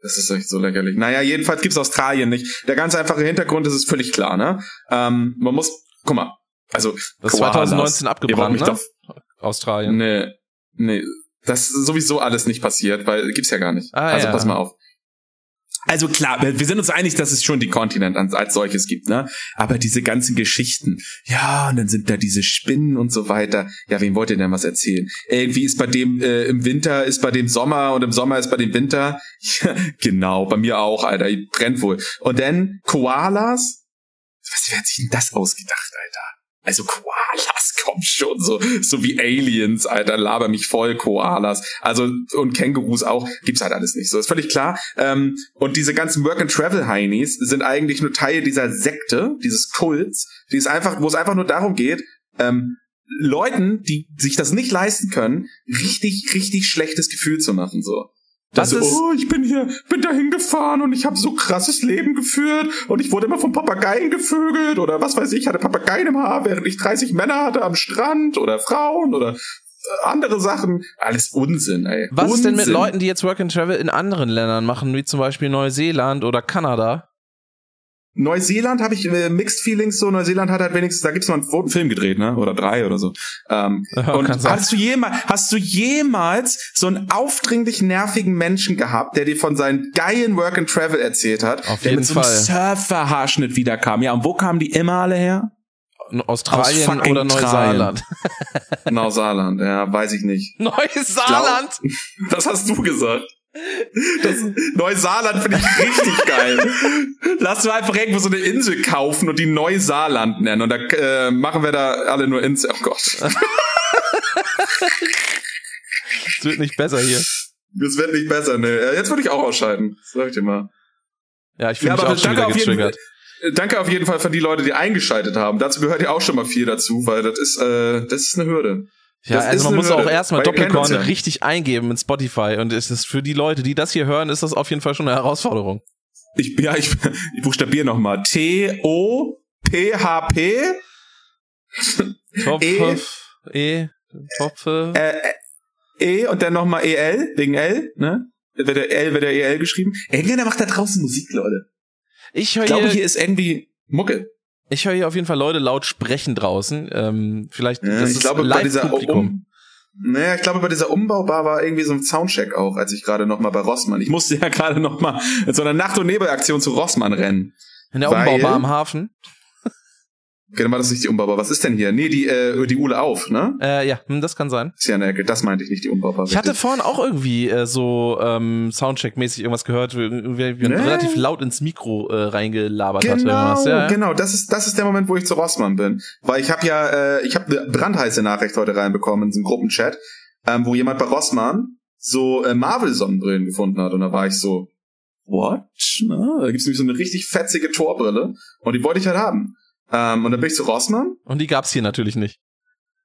Das ist echt so lächerlich. Naja, jedenfalls gibt's Australien nicht. Der ganz einfache Hintergrund ist es völlig klar, ne? Ähm, man muss, guck mal, also das ist 2019 abgebrannt, ne? Doch, Australien. Nee, nee, das ist sowieso alles nicht passiert, weil gibt's ja gar nicht. Ah, also ja. pass mal auf. Also klar, wir sind uns einig, dass es schon die Kontinent als solches gibt, ne? Aber diese ganzen Geschichten, ja, und dann sind da diese Spinnen und so weiter. Ja, wem wollt ihr denn was erzählen? Irgendwie ist bei dem äh, im Winter ist bei dem Sommer und im Sommer ist bei dem Winter. Genau, bei mir auch, Alter, brennt wohl. Und dann Koalas. Was wer hat sich denn das ausgedacht, Alter? Also Koalas kommen schon so, so wie Aliens, Alter, laber mich voll, Koalas. Also, und Kängurus auch, gibt's halt alles nicht. So, ist völlig klar. Ähm, und diese ganzen Work-and-Travel-Heinis sind eigentlich nur Teil dieser Sekte, dieses Kults, die ist einfach, wo es einfach nur darum geht, ähm, Leuten, die sich das nicht leisten können, richtig, richtig schlechtes Gefühl zu machen, so. Das also, ist, oh, ich bin hier, bin dahin gefahren und ich habe so krasses Leben geführt und ich wurde immer von Papageien gevögelt oder was weiß ich, hatte Papageien im Haar, während ich 30 Männer hatte am Strand oder Frauen oder äh, andere Sachen. Alles Unsinn, ey. Was Unsinn. ist denn mit Leuten, die jetzt Work and Travel in anderen Ländern machen, wie zum Beispiel Neuseeland oder Kanada? Neuseeland habe ich äh, Mixed Feelings so. Neuseeland hat halt wenigstens, da gibt's mal einen Film gedreht, ne? Oder drei oder so. Ähm, ja, und hast du jemals, hast du jemals so einen aufdringlich nervigen Menschen gehabt, der dir von seinen geilen Work and Travel erzählt hat, Auf der jeden mit so einem Surfer-Haarschnitt wiederkam? Ja, und wo kamen die immer alle her? Australien oder Neuseeland? Neuseeland, ja, weiß ich nicht. Neuseeland? Das hast du gesagt. Das Neusaarland finde ich richtig geil. Lass du einfach irgendwo so eine Insel kaufen und die Neusaarland nennen. Und da äh, machen wir da alle nur Insel. Oh Gott. Es wird nicht besser hier. Das wird nicht besser, ne. Jetzt würde ich auch ausscheiden. Sag ich dir mal. Ja, ich fühle ja, mich auch schon wieder getriggert. Jeden, danke auf jeden Fall für die Leute, die eingeschaltet haben. Dazu gehört ja auch schon mal viel dazu, weil das ist, äh, das ist eine Hürde. Ja, das also man muss auch erstmal Doppelkorn richtig eingeben in Spotify und es ist für die Leute, die das hier hören, ist das auf jeden Fall schon eine Herausforderung. Ich, ja, ich, ich buchstabiere nochmal. T-O-P-H-P. Topf, e, e Topfe. Äh, E und dann nochmal E-L, wegen L, ne? Wird der L, wird der E-L geschrieben. Irgendeiner macht da draußen Musik, Leute. Ich höre Ich glaube, hier ist irgendwie Mucke. Ich höre hier auf jeden Fall Leute laut sprechen draußen. Ähm, vielleicht ja, das ich ist glaube, bei dieser um, naja, ich glaube, bei dieser Umbaubar war irgendwie so ein Soundcheck auch, als ich gerade noch mal bei Rossmann. Ich musste ja gerade noch mal mit so einer Nacht- und Nebelaktion zu Rossmann rennen. In der Umbaubar am Hafen. Genau, war das nicht die Umbaubar. Was ist denn hier? Nee, die, äh, die Ule auf, ne? Äh, ja, hm, das kann sein. Ist ja eine Ecke. Das meinte ich nicht, die Umbaubar. Ich hatte vorhin auch irgendwie äh, so ähm, Soundcheck-mäßig irgendwas gehört, wie, Nee. relativ laut ins Mikro äh, reingelabert hatte. Genau, Irgendwas. Ja, ja. genau. Das ist, das ist der Moment, wo ich zu Rossmann bin. Weil ich habe ja, äh, ich habe eine brandheiße Nachricht heute reinbekommen in diesem Gruppenchat, ähm, wo jemand bei Rossmann so äh, Marvel-Sonnenbrillen gefunden hat. Und da war ich so, what? Na, da gibt's nämlich so eine richtig fetzige Torbrille. Und die wollte ich halt haben. Ähm, und dann bin ich zu Rossmann. Und die gab's hier natürlich nicht.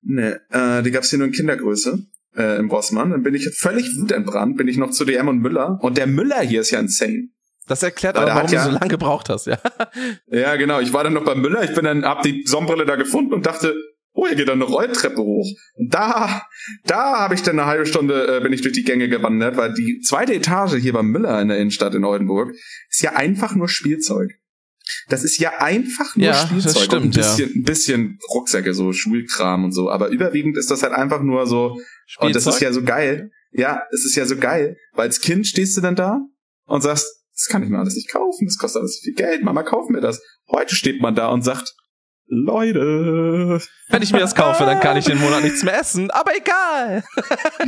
Ne, äh, die gab's hier nur in Kindergröße. Äh, im Rossmann. Dann bin ich völlig wutentbrannt, bin ich noch zu DM und Müller. Und der Müller hier ist ja insane. Das erklärt aber, warum ja- du so lange gebraucht hast, ja. Ja, genau. Ich war dann noch bei Müller. Ich bin dann, hab die Sonnenbrille da gefunden und dachte, Oh, hier geht dann eine Rolltreppe hoch. Und da, da habe ich dann eine halbe Stunde, äh, bin ich durch die Gänge gewandert, weil die zweite Etage hier beim Müller in der Innenstadt in Oldenburg ist ja einfach nur Spielzeug. Das ist ja einfach nur Ja, Spielzeug. das stimmt, ein bisschen, ein bisschen Rucksäcke, so Schulkram und so. Aber überwiegend ist das halt einfach nur so, und das ist ja so geil. Ja, es ist ja so geil, weil als Kind stehst du dann da und sagst, das kann ich mir alles nicht kaufen, das kostet alles viel Geld, Mama, kauf mir das. Heute steht man da und sagt, Leute. Wenn ich mir das kaufe, dann kann ich den Monat nichts mehr essen, aber egal.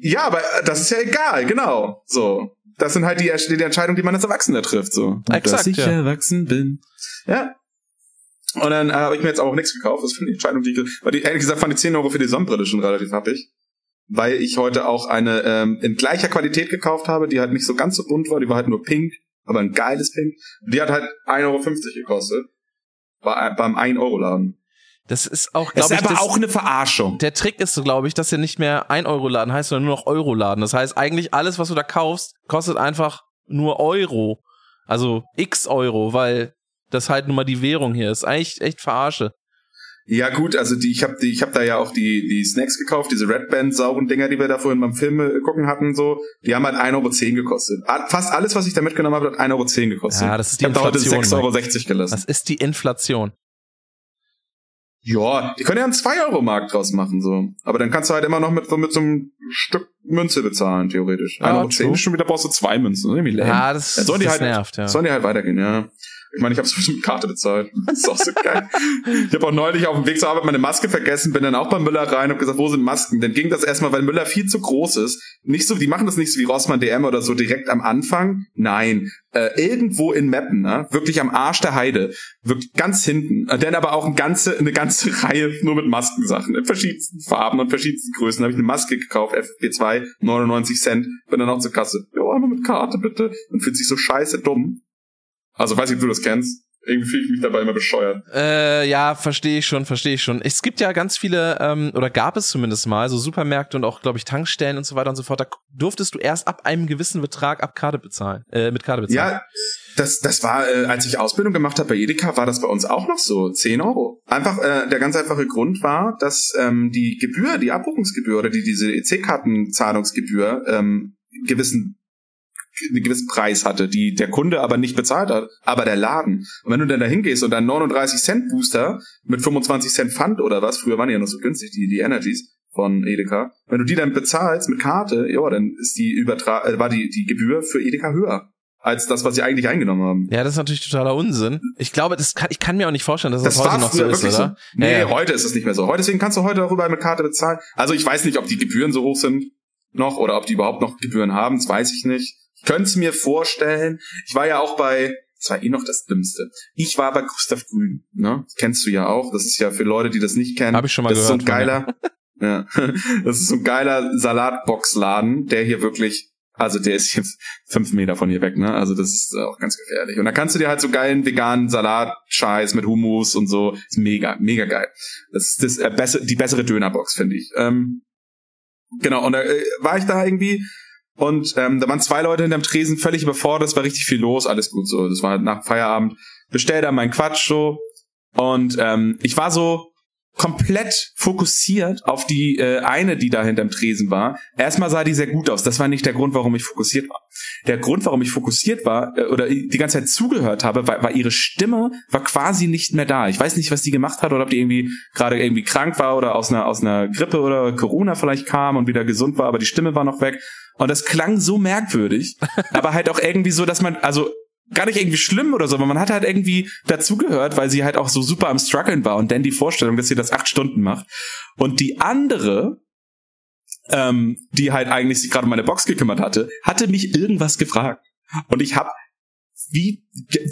Ja, aber das ist ja egal, genau. So. Das sind halt die, die Entscheidungen, die man als Erwachsener trifft, so. Exakt, dass ich ja. erwachsen bin. Ja. Und dann äh, habe ich mir jetzt auch nichts gekauft. Das finde ich Entscheidung, die ich, weil die, ehrlich gesagt fand die 10 Euro für die Sonnenbrille schon relativ happig. Weil ich heute auch eine ähm, in gleicher Qualität gekauft habe, die halt nicht so ganz so bunt war, die war halt nur pink, aber ein geiles Pink. Die hat halt 1,50 Euro gekostet. Bei, beim 1-Euro-Laden. Das ist auch, Das glaube ist ich, aber das, auch eine Verarschung. der Trick ist so, glaube ich, dass er nicht mehr 1-Euro-Laden heißt, sondern nur noch Euro-Laden. Das heißt, eigentlich alles, was du da kaufst, kostet einfach nur Euro. Also x Euro, weil das halt nun mal die Währung hier ist. Eigentlich echt verarsche. Ja gut, also die, ich habe die, ich habe da ja auch die die Snacks gekauft, diese Red Band sauren Dinger, die wir da vorhin beim Film äh, gucken hatten, so. Die haben halt 1,10 Euro gekostet. Fast alles, was ich da mitgenommen habe, hat 1,10 Euro gekostet. Ja, das ist die ich habe da heute Inflation, 6,60 Euro gelassen. Das ist die Inflation. Ja, die können ja einen 2-Euro-Markt draus machen, so. Aber dann kannst du halt immer noch mit so, mit so einem Stück Münze bezahlen, theoretisch. Ja, 1,10 Euro true. ist schon wieder brauchst du zwei Münzen. Irgendwie lame. Ja, das, Ja, sollen die das halt- nervt, ja. Sollen die halt weitergehen, ja. Ich meine, ich habe es mit Karte bezahlt. Das ist auch so geil. Ich habe auch neulich auf dem Weg zur Arbeit meine Maske vergessen, bin dann auch beim Müller rein und gesagt, wo sind Masken? Dann ging das erstmal, weil Müller viel zu groß ist. Nicht so, die machen das nicht so wie Rossmann DM oder so direkt am Anfang. Nein, äh, irgendwo in Meppen, ne? wirklich am Arsch der Heide, wirklich ganz hinten. Äh, Dann aber auch eine ganze, eine ganze Reihe nur mit Maskensachen in verschiedensten Farben und verschiedensten Größen. Habe ich eine Maske gekauft, FFP2, 99 Cent, bin dann auch zur Kasse. Ja, einmal mit Karte bitte. Und fühlt sich so scheiße dumm. Also weiß nicht, ob du das kennst. Irgendwie fühle ich mich dabei immer bescheuert. Äh, ja, verstehe ich schon, verstehe ich schon. Es gibt ja ganz viele, ähm, oder gab es zumindest mal, so Supermärkte und auch, glaube ich, Tankstellen und so weiter und so fort. Da durftest du erst ab einem gewissen Betrag ab Karte bezahlen, äh, mit Karte bezahlen. Ja, das, das war, äh, als ich Ausbildung gemacht habe bei Edeka, war das bei uns auch noch so. 10 Euro. Einfach, äh, der ganz einfache Grund war, dass ähm, die Gebühr, die Abbuchungsgebühr oder die diese EC-Kartenzahlungsgebühr ähm, gewissen einen gewissen Preis hatte, die der Kunde aber nicht bezahlt hat, aber der Laden. Und wenn du dann da hingehst und dann 39 Cent Booster mit 25 Cent Pfand oder was, früher waren die ja noch so günstig, die, die Energies von Edeka, wenn du die dann bezahlst mit Karte, ja, dann ist die Übertra äh, war die, die Gebühr für Edeka höher als das, was sie eigentlich eingenommen haben. Ja, das ist natürlich totaler Unsinn. Ich glaube, das kann, ich kann mir auch nicht vorstellen, dass das, Das heute war noch so ist, oder? so. Nee, Ja, ja. heute ist es nicht mehr so. Heute, deswegen kannst du heute auch überall mit Karte bezahlen. Also ich weiß nicht, ob die Gebühren so hoch sind noch oder ob die überhaupt noch Gebühren haben, das weiß ich nicht. Ich könnte es mir vorstellen. Ich war ja auch bei, das war eh noch das Dümmste. Ich war bei Gustav Grün, ne? Das kennst du ja auch. Das ist ja für Leute, die das nicht kennen. Hab ich schon mal das gehört ist so ein geiler, ja. Das ist so ein geiler Salatboxladen, der hier wirklich, also der ist jetzt fünf Meter von hier weg, ne? Also das ist auch ganz gefährlich. Und da kannst du dir halt so geilen veganen Salatscheiß mit Hummus und so. Ist mega, mega geil. Das ist das, äh, besser, die bessere Dönerbox, finde ich. Ähm, genau, und da äh, war ich da irgendwie und ähm, da waren zwei Leute hinterm Tresen völlig überfordert, es war richtig viel los, alles gut so. Das war halt nach Feierabend. Bestell da meinen Quatsch so. Und ähm, ich war so komplett fokussiert auf die äh, eine, die da hinterm Tresen war. Erstmal sah die sehr gut aus. Das war nicht der Grund, warum ich fokussiert war. Der Grund, warum ich fokussiert war äh, oder die ganze Zeit zugehört habe, war, war ihre Stimme war quasi nicht mehr da. Ich weiß nicht, was die gemacht hat oder ob die irgendwie gerade irgendwie krank war oder aus einer aus einer Grippe oder Corona vielleicht kam und wieder gesund war, aber die Stimme war noch weg. Und das klang so merkwürdig, aber halt auch irgendwie so, dass man also gar nicht irgendwie schlimm oder so, aber man hat halt irgendwie dazugehört, weil sie halt auch so super am struggeln war und dann die Vorstellung, dass sie das acht Stunden macht. Und die andere, ähm, die halt eigentlich sich gerade um meine Box gekümmert hatte, hatte mich irgendwas gefragt. Und ich habe wie,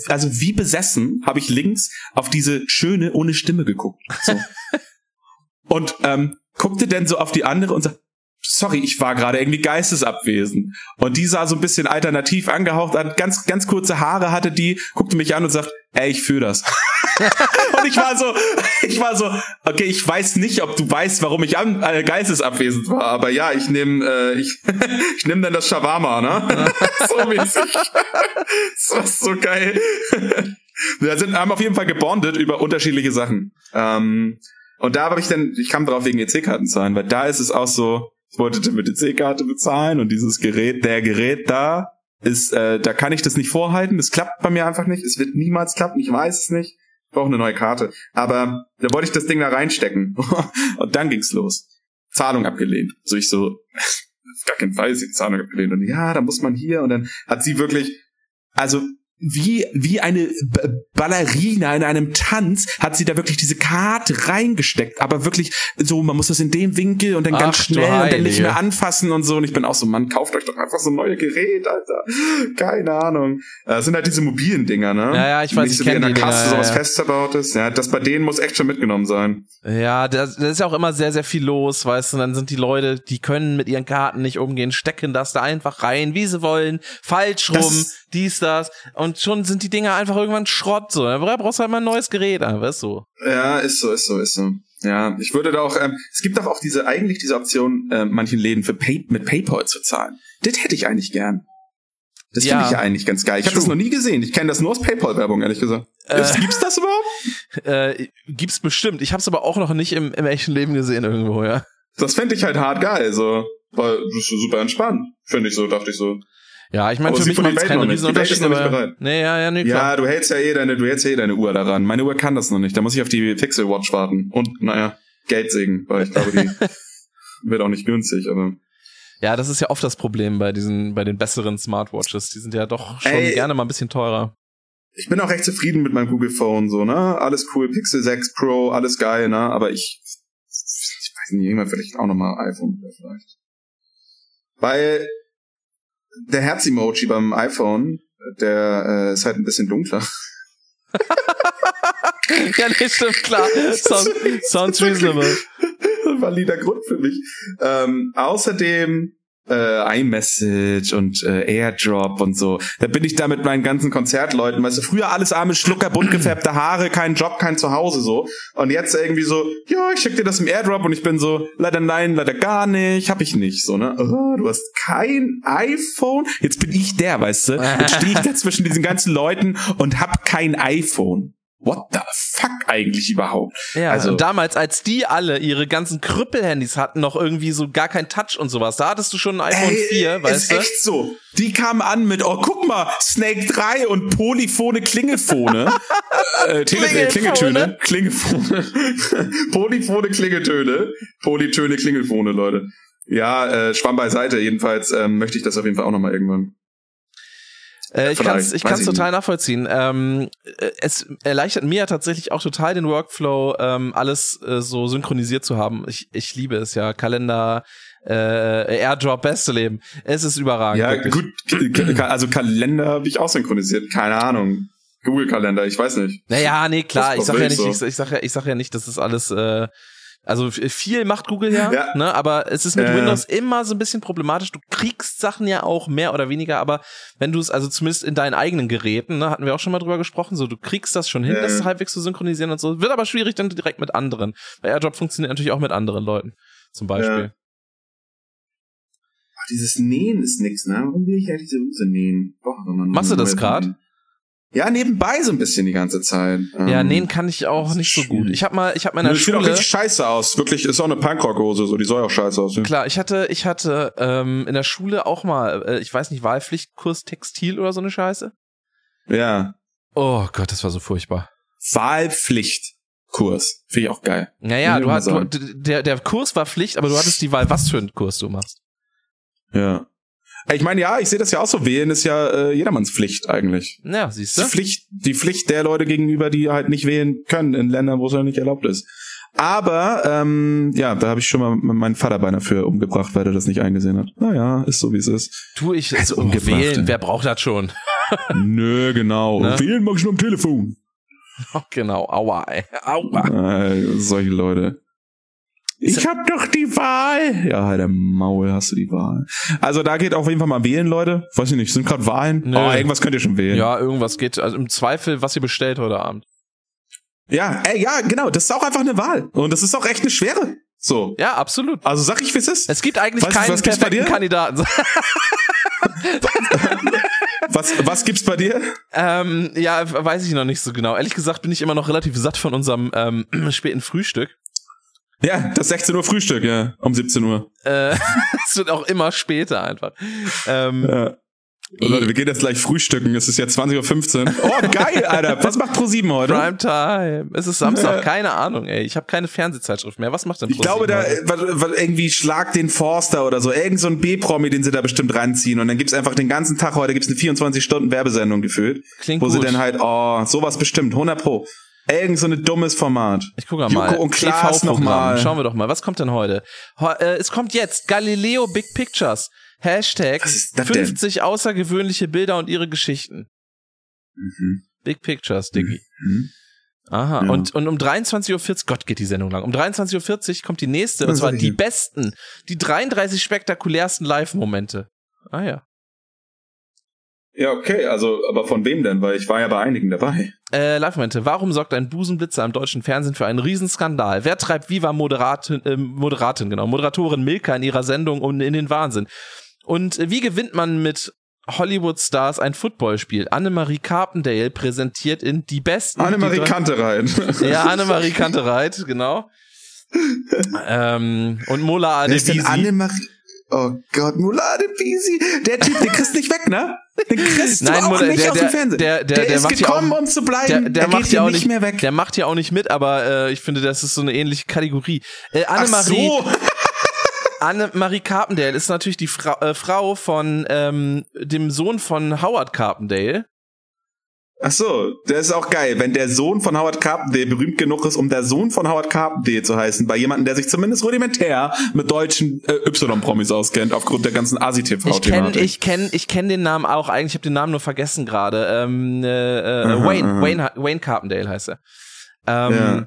also wie besessen, habe ich links auf diese schöne ohne Stimme geguckt. So. und ähm, guckte dann so auf die andere und sagte, sorry, ich war gerade irgendwie geistesabwesend. Und die sah so ein bisschen alternativ angehaucht an, ganz, ganz kurze Haare hatte die, guckte mich an und sagt, ey, ich fühle das. und ich war so, ich war so, okay, ich weiß nicht, ob du weißt, warum ich an, äh, geistesabwesend war, aber ja, ich nehme, äh, ich, ich nehme dann das Shawarma, ne? so mäßig. das war so geil. Wir sind, haben auf jeden Fall gebondet über unterschiedliche Sachen. Ähm, Und da habe ich dann, ich kam drauf wegen EC-Karten zahlen, weil da ist es auch so, wollte mit EC-Karte bezahlen und dieses Gerät, der Gerät da ist, äh, da kann ich das nicht vorhalten. Das klappt bei mir einfach nicht. Es wird niemals klappen. Ich weiß es nicht. Ich brauche eine neue Karte. Aber da wollte ich das Ding da reinstecken. und dann ging's los. Zahlung abgelehnt. So ich so, auf gar keinen Fall ist die Zahlung abgelehnt. Und ja, da muss man hier. Und dann hat sie wirklich, also wie, wie eine B Ballerina in einem Tanz hat sie da wirklich diese Karte reingesteckt, aber wirklich so, man muss das in dem Winkel und dann Ach, ganz schnell und dann nicht mehr anfassen und so. Und ich bin auch so, Mann, kauft euch doch einfach so ein neues Gerät, Alter. Keine Ahnung. Das sind halt diese mobilen Dinger, ne? Ja, ja, ich weiß, Nicht ich so wie in der die Kasse Dinger, sowas ja, ja. fest verbaut ist. Ja, das bei denen muss echt schon mitgenommen sein. Ja, da, da ist ja auch immer sehr, sehr viel los, weißt du, und dann sind die Leute, die können mit ihren Karten nicht umgehen, stecken das da einfach rein, wie sie wollen, falsch rum, Das- dies, das, und schon sind die Dinger einfach irgendwann Schrott, so, da brauchst du halt mal ein neues Gerät, ah, weißt du. Ja, ist so, ist so, ist so. Ja, ich würde da auch, ähm, es gibt doch auch diese, eigentlich diese Option, äh, manchen Läden für Pay mit PayPal zu zahlen. Das hätte ich eigentlich gern. Das Ja. finde ich ja eigentlich ganz geil. Ich habe das noch nie gesehen. Ich kenne das nur aus PayPal-Werbung, ehrlich gesagt. Äh. Gibt's das überhaupt? Äh, gibt's bestimmt, ich hab's aber auch noch nicht im, im echten Leben gesehen irgendwo, ja. Das fände ich halt hart geil, so. Weil das ist super entspannt. Finde ich so, dachte ich so. Ja, ich meine, für mich macht es keinen Riesenunterschied, aber, nee, ja, ja, nee, klar. Ja, du hältst ja eh deine, du hältst ja eh deine Uhr daran. Meine Uhr kann das noch nicht. Da muss ich auf die Pixel Watch warten. Und, naja, Geld sägen, weil ich glaube, die wird auch nicht günstig, aber. Ja, das ist ja oft das Problem bei diesen, bei den besseren Smartwatches. Die sind ja doch schon Ey. gerne mal ein bisschen teurer. ich bin auch recht zufrieden mit meinem Google Phone, so, ne? Alles cool, Pixel 6 Pro, alles geil, ne? Aber ich, ich weiß nicht, irgendwann vielleicht auch nochmal iPhone vielleicht. Weil der Herz-Emoji beim iPhone, der äh, ist halt ein bisschen dunkler. ja, nee, stimmt, klar. Sounds, sounds reasonable. Valider Grund für mich. Ähm, außerdem äh, iMessage und äh, Airdrop und so. Da bin ich da mit meinen ganzen Konzertleuten, weißt du, früher alles arme Schlucker, bunt gefärbte Haare, kein Job, kein Zuhause so. Und jetzt irgendwie so, ja, ich schick dir das im Airdrop und ich bin so, leider nein, leider gar nicht, hab ich nicht, so, ne? Oh, du hast kein iPhone? Jetzt bin ich der, weißt du? Jetzt stehe ich da zwischen diesen ganzen Leuten und hab kein iPhone. What the fuck eigentlich überhaupt? Ja, Also- damals, als die alle ihre ganzen Krüppelhandys hatten, noch irgendwie so gar kein Touch und sowas, da hattest du schon ein iPhone 4, weißt ist du? echt so. Die kamen an mit, oh, guck mal, Snake 3 und polyphone Klingelfone. äh, Klingelfone? Klingeltöne. Klingelfone. polyphone Klingeltöne. Polytöne Klingelfone, Leute. Ja, äh, Schwamm beiseite. Jedenfalls ähm, möchte ich das auf jeden Fall auch nochmal irgendwann. Äh, ich kann es ich kann's total nachvollziehen. Ähm, äh, es erleichtert mir ja tatsächlich auch total den Workflow, ähm, alles äh, so synchronisiert zu haben. Ich, ich liebe es ja. Kalender, äh, Airdrop, beste Leben. Es ist überragend. Ja, wirklich. gut. Also Kalender habe ich auch synchronisiert. Keine Ahnung. Google-Kalender, ich weiß nicht. Naja, nee, klar, ich sag ja nicht, so. ich, ich sag ja, ich sag ja nicht, dass das alles, äh, also viel macht Google ja, Ja. ne, aber es ist mit Ja, ja. Windows immer so ein bisschen problematisch. Du kriegst Sachen ja auch mehr oder weniger, aber wenn du es, also zumindest in deinen eigenen Geräten, ne, hatten wir auch schon mal drüber gesprochen, so du kriegst das schon hin, Ja, das ja. halbwegs zu synchronisieren und so. Wird aber schwierig dann direkt mit anderen. Weil AirDrop funktioniert natürlich auch mit anderen Leuten, zum Beispiel. Ach, dieses Nähen ist nix, ne? Warum will ich eigentlich diese Hose nähen? Man Machst du das nähen. Ja, nebenbei so ein bisschen die ganze Zeit. Ja, Ähm, nähen kann ich auch nicht so gut. Ich habe mal, ich habe meiner Das sieht auch Schule richtig scheiße aus. Wirklich, ist auch eine Punkrock-Hose, so, die soll auch scheiße aussehen. Klar, ich hatte, ich hatte ähm, in der Schule auch mal, äh, ich weiß nicht, Wahlpflichtkurs Textil oder so eine Scheiße. Ja. Oh Gott, das war so furchtbar. Wahlpflichtkurs. Finde ich auch geil. Naja, du hast, du, der, der Kurs war Pflicht, aber du hattest die Wahl, was für einen Kurs du machst. Ja. Ich meine, ja, ich sehe das ja auch so. Wählen ist ja äh, jedermanns Pflicht eigentlich. Ja, siehst Die du? Pflicht, die Pflicht der Leute gegenüber, die halt nicht wählen können in Ländern, wo es halt nicht erlaubt ist. Aber ähm, ja, da habe ich schon mal meinen Vater beinahe für umgebracht, weil er das nicht eingesehen hat. Naja, ist so wie es ist. Tu ich Also so umgebracht, wählen, ey. wer braucht das schon? Nö, genau. Ne? Wählen mag ich nur am Telefon. Oh, genau, aua, ey. aua. Äh, solche Leute. Ich hab doch die Wahl. Ja, halt der Maul, hast du die Wahl. Also da geht auf jeden Fall mal wählen, Leute. Weiß ich nicht, sind gerade Wahlen? Nö. Oh, irgendwas könnt ihr schon wählen. Ja, irgendwas geht, also im Zweifel, was ihr bestellt heute Abend. Ja, ey, ja, genau. Das ist auch einfach eine Wahl. Und das ist auch echt eine schwere. So. Ja, absolut. Also sag ich, wie es ist. Es gibt eigentlich Was- keinen was perfekten? Kandidaten. Was, was gibt's bei dir? ähm, ja, weiß ich noch nicht so genau. Ehrlich gesagt bin ich immer noch relativ satt von unserem ähm, späten Frühstück. Ja, das 16 Uhr Frühstück, ja, um 17 Uhr. Äh, es wird auch immer später einfach. Ähm, Ja. Oh, Leute, wir gehen jetzt gleich frühstücken. Es ist jetzt 20.15 Uhr. Oh, geil, Alter. Was macht Pro7 heute? Prime Time. Es ist Samstag, keine Ahnung, ey. Ich habe keine Fernsehzeitschrift mehr. Was macht denn Ich glaube, da was, was, irgendwie Schlag den Forster oder so. Irgend so ein B-Promi, den sie da bestimmt reinziehen. Und dann gibt's einfach den ganzen Tag heute gibt's eine 24-Stunden-Werbesendung gefühlt. Klingt wo sie gut. dann halt, oh, sowas bestimmt, 100 pro. Irgend so ein dummes Format. Ich gucke Joko mal. und Klaas noch TV-Programm. mal. Schauen wir doch mal. Was kommt denn heute? Äh, es kommt jetzt Galileo Big Pictures. Hashtag Was ist das denn? 50 außergewöhnliche Bilder und ihre Geschichten. Mhm. Big Pictures, Diggi. Mhm. Aha. Ja. Und, und um 23.40 Uhr, Gott geht die Sendung lang, um 23.40 Uhr kommt die nächste, und zwar die besten, die 33 spektakulärsten Live-Momente. Ah ja. Ja, okay, also, aber von wem denn? Weil ich war ja bei einigen dabei. Äh, Live-Momente. Warum sorgt ein Busenblitzer im deutschen Fernsehen für einen Riesenskandal? Wer treibt Viva Moderatin, äh, Moderatin, genau, Moderatorin Milka in ihrer Sendung und in den Wahnsinn? Und äh, wie gewinnt man mit Hollywood-Stars ein Footballspiel? Annemarie Carpendale präsentiert in Die Besten. Annemarie Kantereit. Ja, Annemarie Kantereit, genau. ähm, und Mola Wer ist denn Adebisi. Annemarie? Oh Gott, Mulade Bisi. Der Typ, den kriegst nicht weg, ne? Den kriegst Nein, du auch Mutter, nicht der- aus der- dem Fernsehen. der- der- der ist macht ja gekommen, auch- um zu bleiben. Der, der er macht ja hier auch nicht mehr weg. Der macht ja auch nicht mit, aber äh, ich finde, das ist so eine ähnliche Kategorie. Äh, Annemarie, Ach so. Annemarie Carpendale ist natürlich die Fra äh, Frau von ähm, dem Sohn von Howard Carpendale. Ach so, der ist auch geil, wenn der Sohn von Howard Carpendale berühmt genug ist, um der Sohn von Howard Carpendale zu heißen, bei jemandem, der sich zumindest rudimentär mit deutschen äh, Y-Promis auskennt, aufgrund der ganzen Ich kenne ASI-TV-Thematik. ich kenn, ich kenn den Namen auch eigentlich, ich habe den Namen nur vergessen gerade. Ähm, äh, äh, Wayne. Wayne, Wayne Carpendale heißt er. Ähm, Ja.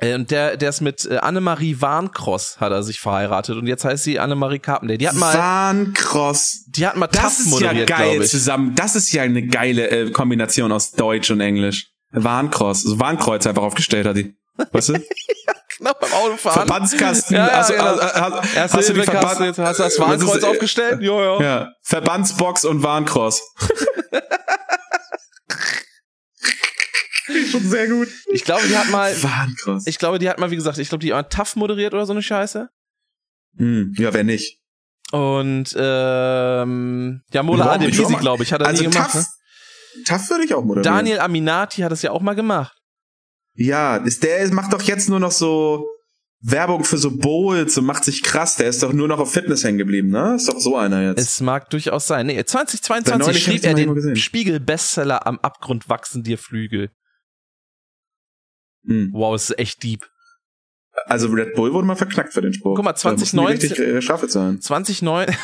Äh, Und der, der ist mit äh, Annemarie Warncross hat er sich verheiratet und jetzt heißt sie Annemarie Carpendale. Die hat mal, Wahncross. die hat mal Das Tough ist ja geil zusammen. Das ist ja eine geile äh, Kombination aus Deutsch und Englisch. Warncross, also Warnkreuz einfach aufgestellt hat die. Weißt du? Genau beim Autofahren. Verbandskasten. Ja, ja, also, genau. also, hast, Erste hast du die Verband hast du das Warnkreuz ist, äh, aufgestellt? Ja, ja. Ja, Verbandsbox und Warncross. Schon sehr gut. Ich glaube, die hat mal, Warncross. ich glaube, die hat mal, wie gesagt, ich glaube, die hat mal Tough moderiert oder so eine Scheiße. Hm, ja, wer nicht? Und ähm, ja, Mola Adebisi, glaube ich, hat er Also nie gemacht. tough, Ne? würde ich auch moderieren. Daniel Aminati hat es ja auch mal gemacht. Ja, ist, der macht doch jetzt nur noch so Werbung für so Bowls und macht sich krass. Der ist doch nur noch auf Fitness hängen geblieben, ne? Ist doch so einer jetzt. Es mag durchaus sein. Nee, Bei 2022 neulich hab ich schrieb er den. Spiegel-Bestseller Am Abgrund wachsen dir Flügel. Hm. Wow, ist echt deep. Also Red Bull wurde mal verknackt für den Spruch. Guck mal, Da mussten die 2019 richtig äh, Strafe zahlen. 2009,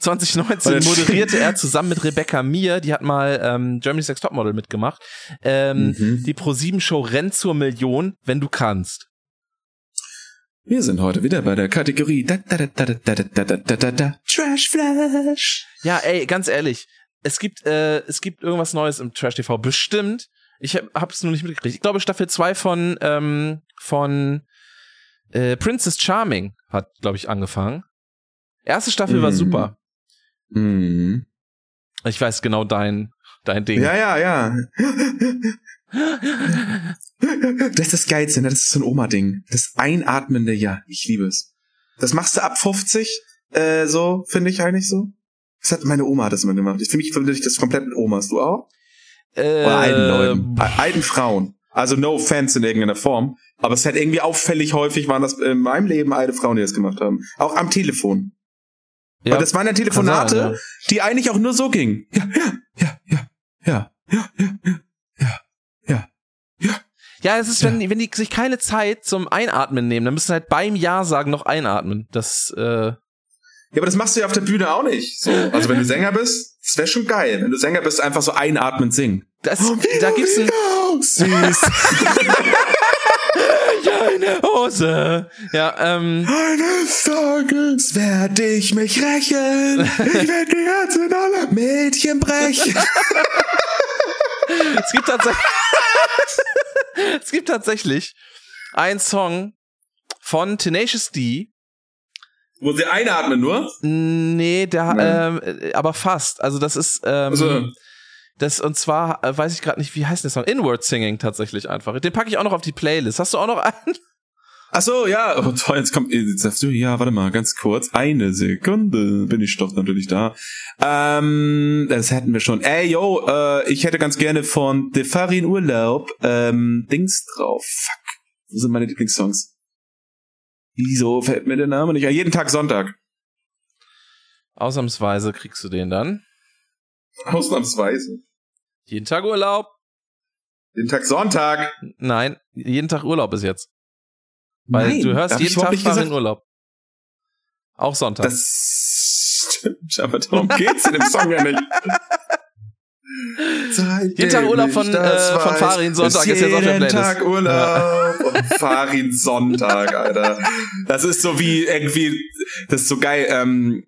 2019 Weil- moderierte er zusammen mit Rebecca Mir, die hat mal ähm, Germany's Next Topmodel mitgemacht, ähm, Mhm. die Pro7-Show Renn zur Million, wenn du kannst. Wir sind heute wieder bei der Kategorie da, da, da, da, da, da, da, da, da, da. Trash Flash. Ja, ey, ganz ehrlich, es gibt, äh, es gibt irgendwas Neues im Trash TV, bestimmt. Ich hab, hab's nur nicht mitgekriegt. Ich glaube, Staffel 2 von, ähm, von äh, Princess Charming hat, glaube ich, angefangen. Erste Staffel war Mhm. super. Mhm. Ich weiß genau dein, dein Ding. Ja, ja, ja. Das ist das Geilste, ne? Das ist so ein Oma-Ding. Das einatmende Ja. Ich liebe es. Das machst du ab 50, äh, so, finde ich eigentlich so. Das hat meine Oma hat das immer gemacht. Ich, für mich verbinde ich das komplett mit Omas. Du auch? Äh, Oder alten Leuten. Alten Frauen. Also no offense in irgendeiner Form. Aber es ist halt irgendwie auffällig häufig waren das in meinem Leben alte Frauen, die das gemacht haben. Auch am Telefon. Ja, Weil das waren ja Telefonate, sein, die eigentlich auch nur so gingen. Ja, ja, ja, ja, ja, ja, ja, ja, ja, ja. Ja, es ist, wenn, wenn die sich keine Zeit zum Einatmen nehmen, dann müssen sie halt beim Ja sagen noch einatmen. Das, äh, Ja, aber das machst du ja auf der Bühne auch nicht. So. Also wenn du Sänger bist, das wäre schon geil. Wenn du Sänger bist, einfach so einatmend singen. das, da gibt's ein, Siehst eine Hose. Ja, ähm, eines Tages werde ich mich rächen. Ich werde die Herzen aller Mädchen brechen. es gibt tatsächlich, es gibt tatsächlich einen Song von Tenacious D. Wo sie einatmen nur? Nee, der, ähm, äh, aber fast. Also das ist, ähm, Also, das und zwar äh, weiß ich gerade nicht, wie heißt der Song? Inward Singing tatsächlich einfach. Den packe ich auch noch auf die Playlist. Hast du auch noch einen? Ach so, ja, oh, toll, jetzt kommt, jetzt sagst du, ja, warte mal, ganz kurz, eine Sekunde bin ich doch natürlich da. Ähm, das hätten wir schon. Ey, yo, äh, ich hätte ganz gerne von The Farin Urlaub, ähm, Dings drauf. Fuck, wo sind meine Lieblingssongs? Wieso fällt mir der Name nicht ein? Jeden Tag Sonntag. Ausnahmsweise kriegst du den dann. Ausnahmsweise. Jeden Tag Urlaub. Jeden Tag Sonntag. Nein, jeden Tag Urlaub ist jetzt. Weil Nein, du hörst jeden Tag Farin gesagt. Urlaub. Auch Sonntag. Das stimmt, aber darum geht's in dem Song ja nicht. Jeden Tag Urlaub von, äh, von Farin Sonntag ist jetzt auf der Jeden Playlist. Tag Urlaub und Farin Sonntag, Alter. Das ist so wie irgendwie, das ist so geil, ähm,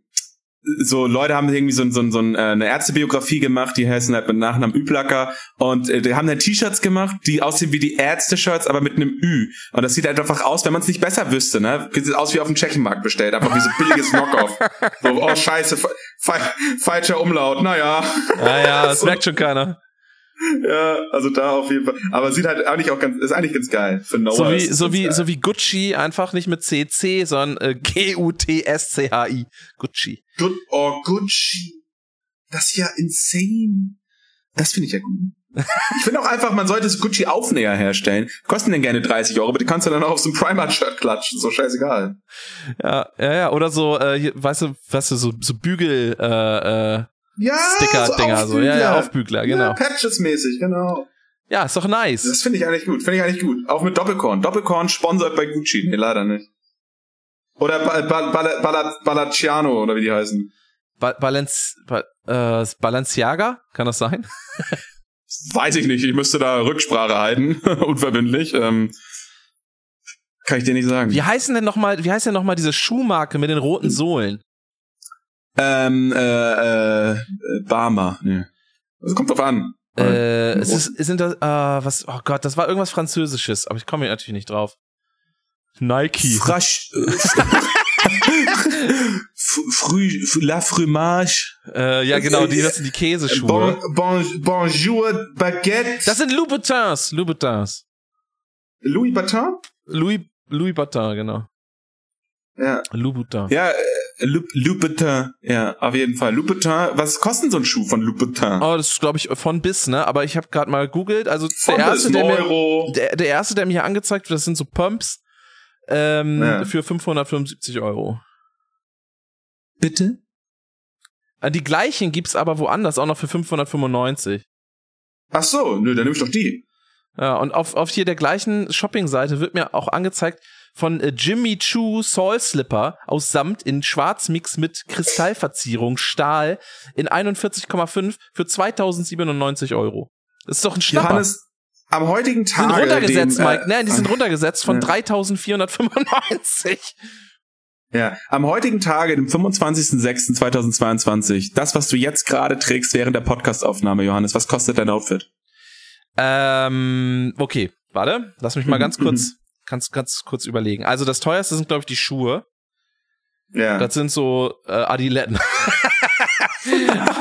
so Leute haben irgendwie so, so, so äh, eine Ärztebiografie gemacht, die heißen halt mit Nachnamen Üblacker und äh, die haben dann T-Shirts gemacht, die aussehen wie die Ärzte-Shirts, aber mit einem Ü. Und das sieht halt einfach aus, wenn man es nicht besser wüsste, ne? Sieht aus wie auf dem Tschechenmarkt bestellt, einfach wie so billiges Knockoff. so, oh scheiße, fa fa falscher Umlaut, naja. Ja, ja, das merkt schon keiner. Ja, also da auf jeden Fall. Aber sieht halt eigentlich auch ganz, ist eigentlich ganz geil. Für Noah So wie, so wie, geil. so wie Gucci, einfach nicht mit CC, sondern äh, G-U-T-S-C-H-I. Gucci. Good, oh, Gucci. Das ist ja insane. Das finde ich ja gut. Ich finde auch einfach, man sollte so Gucci-Aufnäher herstellen. Kosten denn gerne 30 Euro, aber die kannst du dann auch auf so ein Primark-Shirt klatschen. So scheißegal. Ja, ja, ja. Oder so, äh, hier, weißt du, weißt du, so, so Bügel, äh, äh, Ja, Sticker-Dinger, so. Ja, ja, Aufbügler, genau. Ja, Patches-mäßig, genau. Ja, ist doch nice. Das finde ich eigentlich gut. Finde ich eigentlich gut. Auch mit Doppelkorn. Doppelkorn sponsert bei Gucci. Nee, leider nicht. Oder ba ba ba ba Balaciano, oder wie die heißen. Ba Balenz, ba äh, Balenciaga? Kann das sein? Weiß ich nicht. Ich müsste da Rücksprache halten. Unverbindlich. Ähm, kann ich dir nicht sagen. Wie heißen denn noch mal, wie heißt denn noch mal diese Schuhmarke mit den roten Sohlen? Ähm, äh, äh, Barmer. Nee. Also kommt drauf an. Äh, es ist, sind das, äh, was, oh Gott, das war irgendwas Französisches, aber ich komme hier natürlich nicht drauf. Nike. Frasch. Frü, la fromage. Äh, ja, genau, die, das sind die Käseschuhe. Bon, bon, bonjour baguette. Das sind Louboutins, Louboutins. Louis Vuitton? Louis, Louis Vuitton, genau. Ja. Louboutin. Ja, äh, Lou- Louboutin. Ja, auf jeden Fall. Louboutin. Was kostet so ein Schuh von Louboutin? Oh, das ist, glaube ich, von bis, ne? Aber ich habe gerade mal googelt. Also Von der erste, der mir, der, der erste, der mir hier angezeigt wird, das sind so Pumps ähm, Ja. für 575 Euro. Bitte? Äh, Die gleichen gibt's aber woanders auch noch für 595. Ach so, nö, dann nehme ich doch die. Ja, und auf, auf hier der gleichen Shopping-Seite wird mir auch angezeigt von äh, Jimmy Choo Soul Slipper aus Samt in Schwarzmix mit Kristallverzierung, Stahl in 41,5 für 2097 Euro. Das ist doch ein Schnapper. Johannes, am heutigen die sind Tag. runtergesetzt, dem, äh, Mike. Nein, die sind runtergesetzt von ja. 3495. Ja, am heutigen Tage, dem 25.06.2022, das, was du jetzt gerade trägst während der Podcastaufnahme, Johannes, was kostet dein Outfit? Ähm, okay, warte, lass mich mal Mhm, ganz kurz, ganz, ganz kurz überlegen. Also das teuerste sind, glaube ich, die Schuhe. Ja. Das sind so äh, Adiletten.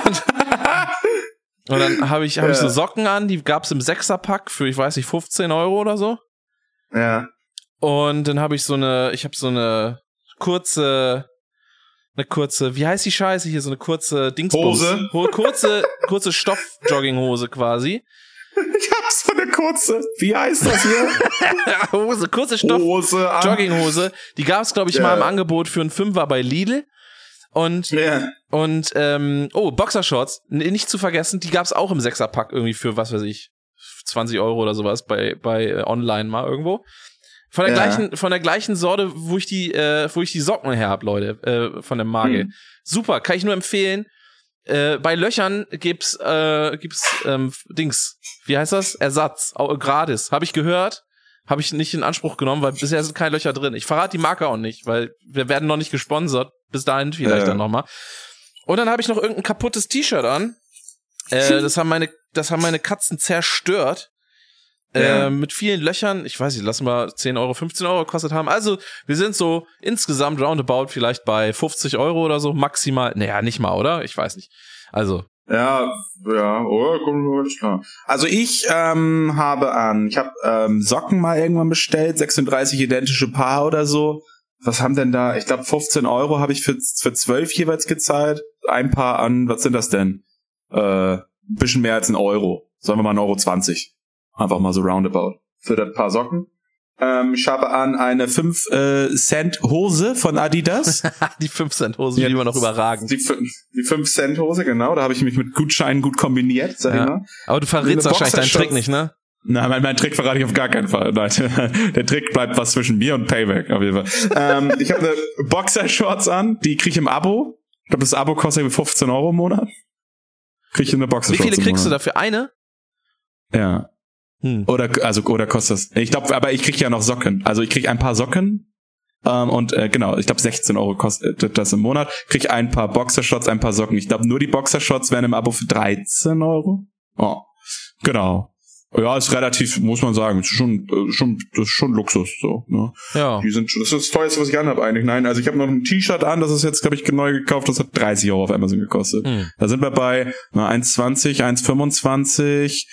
und, und dann habe ich, hab ich so Ja. Socken an, die gab's im Sechserpack für, ich weiß nicht, 15 Euro oder so. ja. Und dann habe ich so eine, ich habe so eine kurze, eine kurze, wie heißt die Scheiße hier, so eine kurze Dingsbums. Hose? Ho kurze, kurze Stoff-Jogginghose quasi. Ich hab so eine kurze, wie heißt das hier? Hose, kurze Stoff, Hose. Jogginghose. Die gab es, glaube ich, Ja. mal im Angebot für einen Fünfer bei Lidl. Und, Ja. und ähm, oh, Boxershorts, nicht zu vergessen, die gab es auch im Sechserpack irgendwie für, was weiß ich, 20 Euro oder sowas bei, bei äh, online mal irgendwo. Von der Ja. gleichen, von der gleichen Sorte, wo ich die, äh, wo ich die Socken her hab, Leute, äh, von der Marke. Hm. Super, kann ich nur empfehlen. Äh, bei Löchern gibt's, äh, gibt's ähm, Dings, wie heißt das? Ersatz, au- gratis. Habe ich gehört, habe ich nicht in Anspruch genommen, weil bisher sind keine Löcher drin. Ich verrate die Marke auch nicht, weil wir werden noch nicht gesponsert. Bis dahin vielleicht Ja. dann nochmal. Und dann habe ich noch irgendein kaputtes T-Shirt an. Äh, das haben meine, das haben meine Katzen zerstört. Ja. Äh, mit vielen Löchern, ich weiß nicht, lass mal 10 Euro, 15 Euro gekostet haben. Also, wir sind so insgesamt roundabout vielleicht bei 50 Euro oder so, maximal. Naja, nicht mal, oder? Ich weiß nicht. Also, Ja, ja, oh, alles klar. Also ich ähm, habe an, ich habe ähm, Socken mal irgendwann bestellt, 36 identische Paar oder so. Was haben denn da? Ich glaube 15 Euro habe ich für für 12 jeweils gezahlt. Ein Paar an, was sind das denn? Äh, bisschen mehr als ein Euro. Sagen wir mal ein Euro 20. Einfach mal so roundabout. Für das Paar Socken. Ähm, ich habe an eine 5 äh, Cent Hose von Adidas. die 5 Cent Hose, die immer noch überragend. Die, die 5 Cent Hose, genau. Da habe ich mich mit Gutscheinen gut kombiniert, sag ja. ich mal. Aber du verrätst wahrscheinlich deinen Trick nicht, ne? Nein, mein, mein Trick verrate ich auf gar keinen Fall. Nein, der Trick bleibt was zwischen mir und Payback, auf jeden Fall. ähm, ich habe eine Boxershorts an, die kriege ich im Abo. Ich glaube, das Abo kostet 15 Euro im Monat. Kriege ich eine Boxershorts Wie viele kriegst du dafür? Eine? Ja. Hm. Oder also oder kostet das? Ich glaube, aber ich krieg ja noch Socken. Also ich krieg ein paar Socken ähm, und äh, genau, ich glaube 16 Euro kostet das im Monat. Krieg ein paar Boxershorts, ein paar Socken. Ich glaube nur die Boxershorts werden im Abo für 13 Euro. Oh, genau. Ja, ist relativ, muss man sagen, ist schon, äh, schon, das ist schon Luxus, so, ne? Ja. Die sind, das ist das teuerste, was ich anhabe eigentlich. Nein, also ich habe noch ein T-Shirt an, das ist jetzt, glaube ich, neu gekauft, das hat 30 Euro auf Amazon gekostet. Hm. Da sind wir bei na, 1,20, 1,25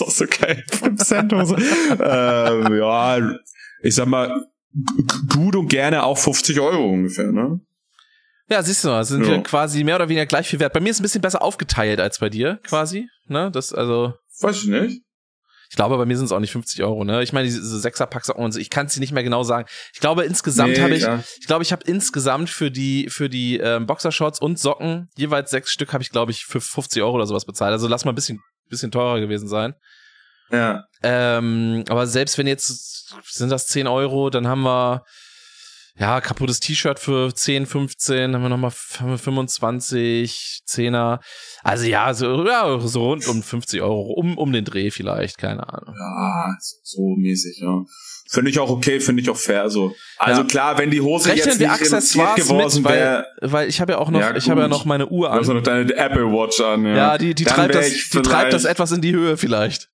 ist auch so geil. 5 Cent Hose. ähm, ja, ich sag mal, gut und gerne auch 50 Euro ungefähr, ne? Ja, siehst du mal, sind ja. wir quasi mehr oder weniger gleich viel wert. Bei mir ist ein bisschen besser aufgeteilt als bei dir, quasi. Ne? Das, also. Weiß ich nicht. Ich glaube, bei mir sind es auch nicht 50 Euro, ne? Ich meine, diese Sechserpacks und so, ich kann es dir nicht mehr genau sagen. Ich glaube, insgesamt nee, habe ich, ja. ich glaube, ich habe insgesamt für die, für die ähm, Boxershorts und Socken jeweils sechs Stück habe ich, glaube ich, für 50 Euro oder sowas bezahlt. Also lass mal ein bisschen, bisschen teurer gewesen sein. Ja. Ähm, aber selbst wenn jetzt sind das 10 Euro, dann haben wir ja kaputtes T-Shirt für 10, 15, haben wir nochmal 25, 10er. Also ja, so, ja, so rund um 50 Euro, um, um den Dreh vielleicht, keine Ahnung. Ja, so mäßig, ja. Finde ich auch okay, finde ich auch fair so. Also ja. klar, wenn die Hose Rechnen jetzt nicht reduziert geworden wäre, weil, weil ich habe ja auch noch, ja, ich habe ja noch meine Uhr an. Du hast noch deine Apple Watch an, ja. Ja, die, die treibt das, die treibt das etwas in die Höhe vielleicht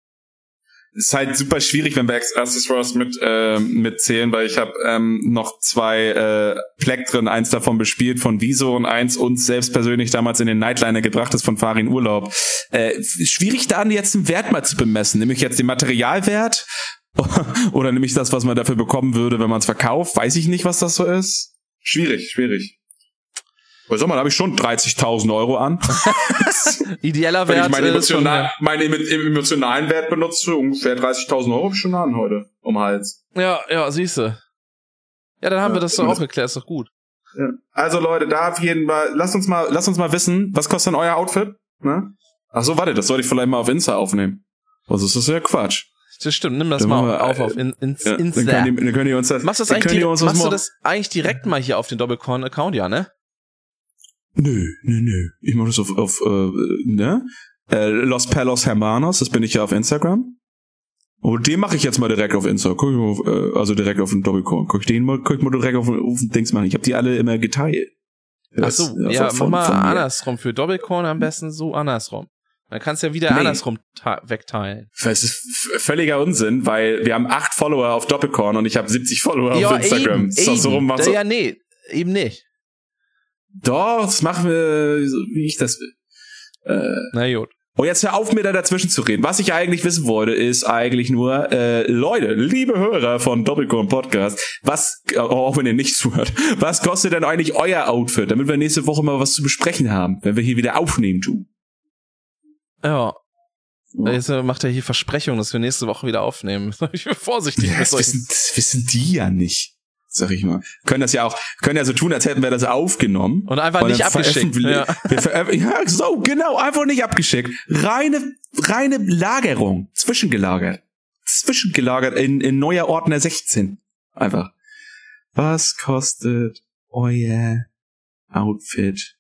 ist halt super schwierig, wenn wir Accessoires mit äh, mitzählen, weil ich habe ähm, noch zwei äh, Plektren, eins davon bespielt von Viso und eins uns selbst persönlich damals in den Nightliner gebracht ist von Farin Urlaub. Äh, schwierig da jetzt einen Wert mal zu bemessen, nämlich jetzt den Materialwert oder nämlich das, was man dafür bekommen würde, wenn man es verkauft. Weiß ich nicht, was das so ist. Schwierig, schwierig. Was soll man, da habe ich schon 30.000 Euro an. Ideeller Wert. Wenn ich meine, emotional, meine emotionalen Wert benutze, ungefähr 30.000 Euro habe ich schon an heute. Um Hals. Ja, ja, siehste. Ja, dann haben ja, wir das doch auch geklärt, ist doch gut. Ja. Also Leute, da auf jeden Fall, lasst uns mal, lasst uns mal wissen, was kostet denn euer Outfit? Ne? Ach so, warte, das sollte ich vielleicht mal auf Insta aufnehmen. Was ist das ja Quatsch? Das stimmt, nimm das dann mal auf auf in, in, ja, Insta. Dann können, die, dann können die uns das, machst du das, eigentlich direkt, machst du das eigentlich direkt mal hier auf den Doppelkorn-Account, ja, ne? Nö, nö, nö. Ich mache das auf, auf äh, ne? Äh, Los Pelos Hermanos, das bin ich ja auf Instagram. Und den mache ich jetzt mal direkt auf Insta. Guck ich mal auf, äh, also direkt auf den Doppelkorn. Guck ich den mal, guck ich mal direkt auf, auf den Dings machen. Ich habe die alle immer geteilt. Ach so, ja, ja von, mach mal andersrum. Für Doppelkorn am besten so andersrum. Dann kannst du ja wieder nee. andersrum wegteilen. Das ist völliger Unsinn, weil wir haben acht Follower auf Doppelkorn und ich habe 70 Follower ja, auf Instagram. Eben, ist eben. So rum, so. Ja, nee, eben nicht. Doch, das machen wir, wie ich das will. Äh, Na gut. Und jetzt hör auf, mir da dazwischen zu reden. Was ich eigentlich wissen wollte, ist eigentlich nur, äh, Leute, liebe Hörer von Doppelkorn Podcast, was, auch wenn ihr nicht zuhört, was kostet denn eigentlich euer Outfit, damit wir nächste Woche mal was zu besprechen haben, wenn wir hier wieder aufnehmen tun? Ja. Jetzt macht er hier Versprechungen, dass wir nächste Woche wieder aufnehmen. Ich bin vorsichtig. Ja, das wissen, wissen die ja nicht sag ich mal. Können das ja auch, können ja so tun, als hätten wir das aufgenommen. Und einfach nicht abgeschickt. Ja. ja, so, genau, einfach nicht abgeschickt. Reine, reine Lagerung. Zwischengelagert. Zwischengelagert in, in neuer Ordner 16. Einfach. Was kostet euer Outfit?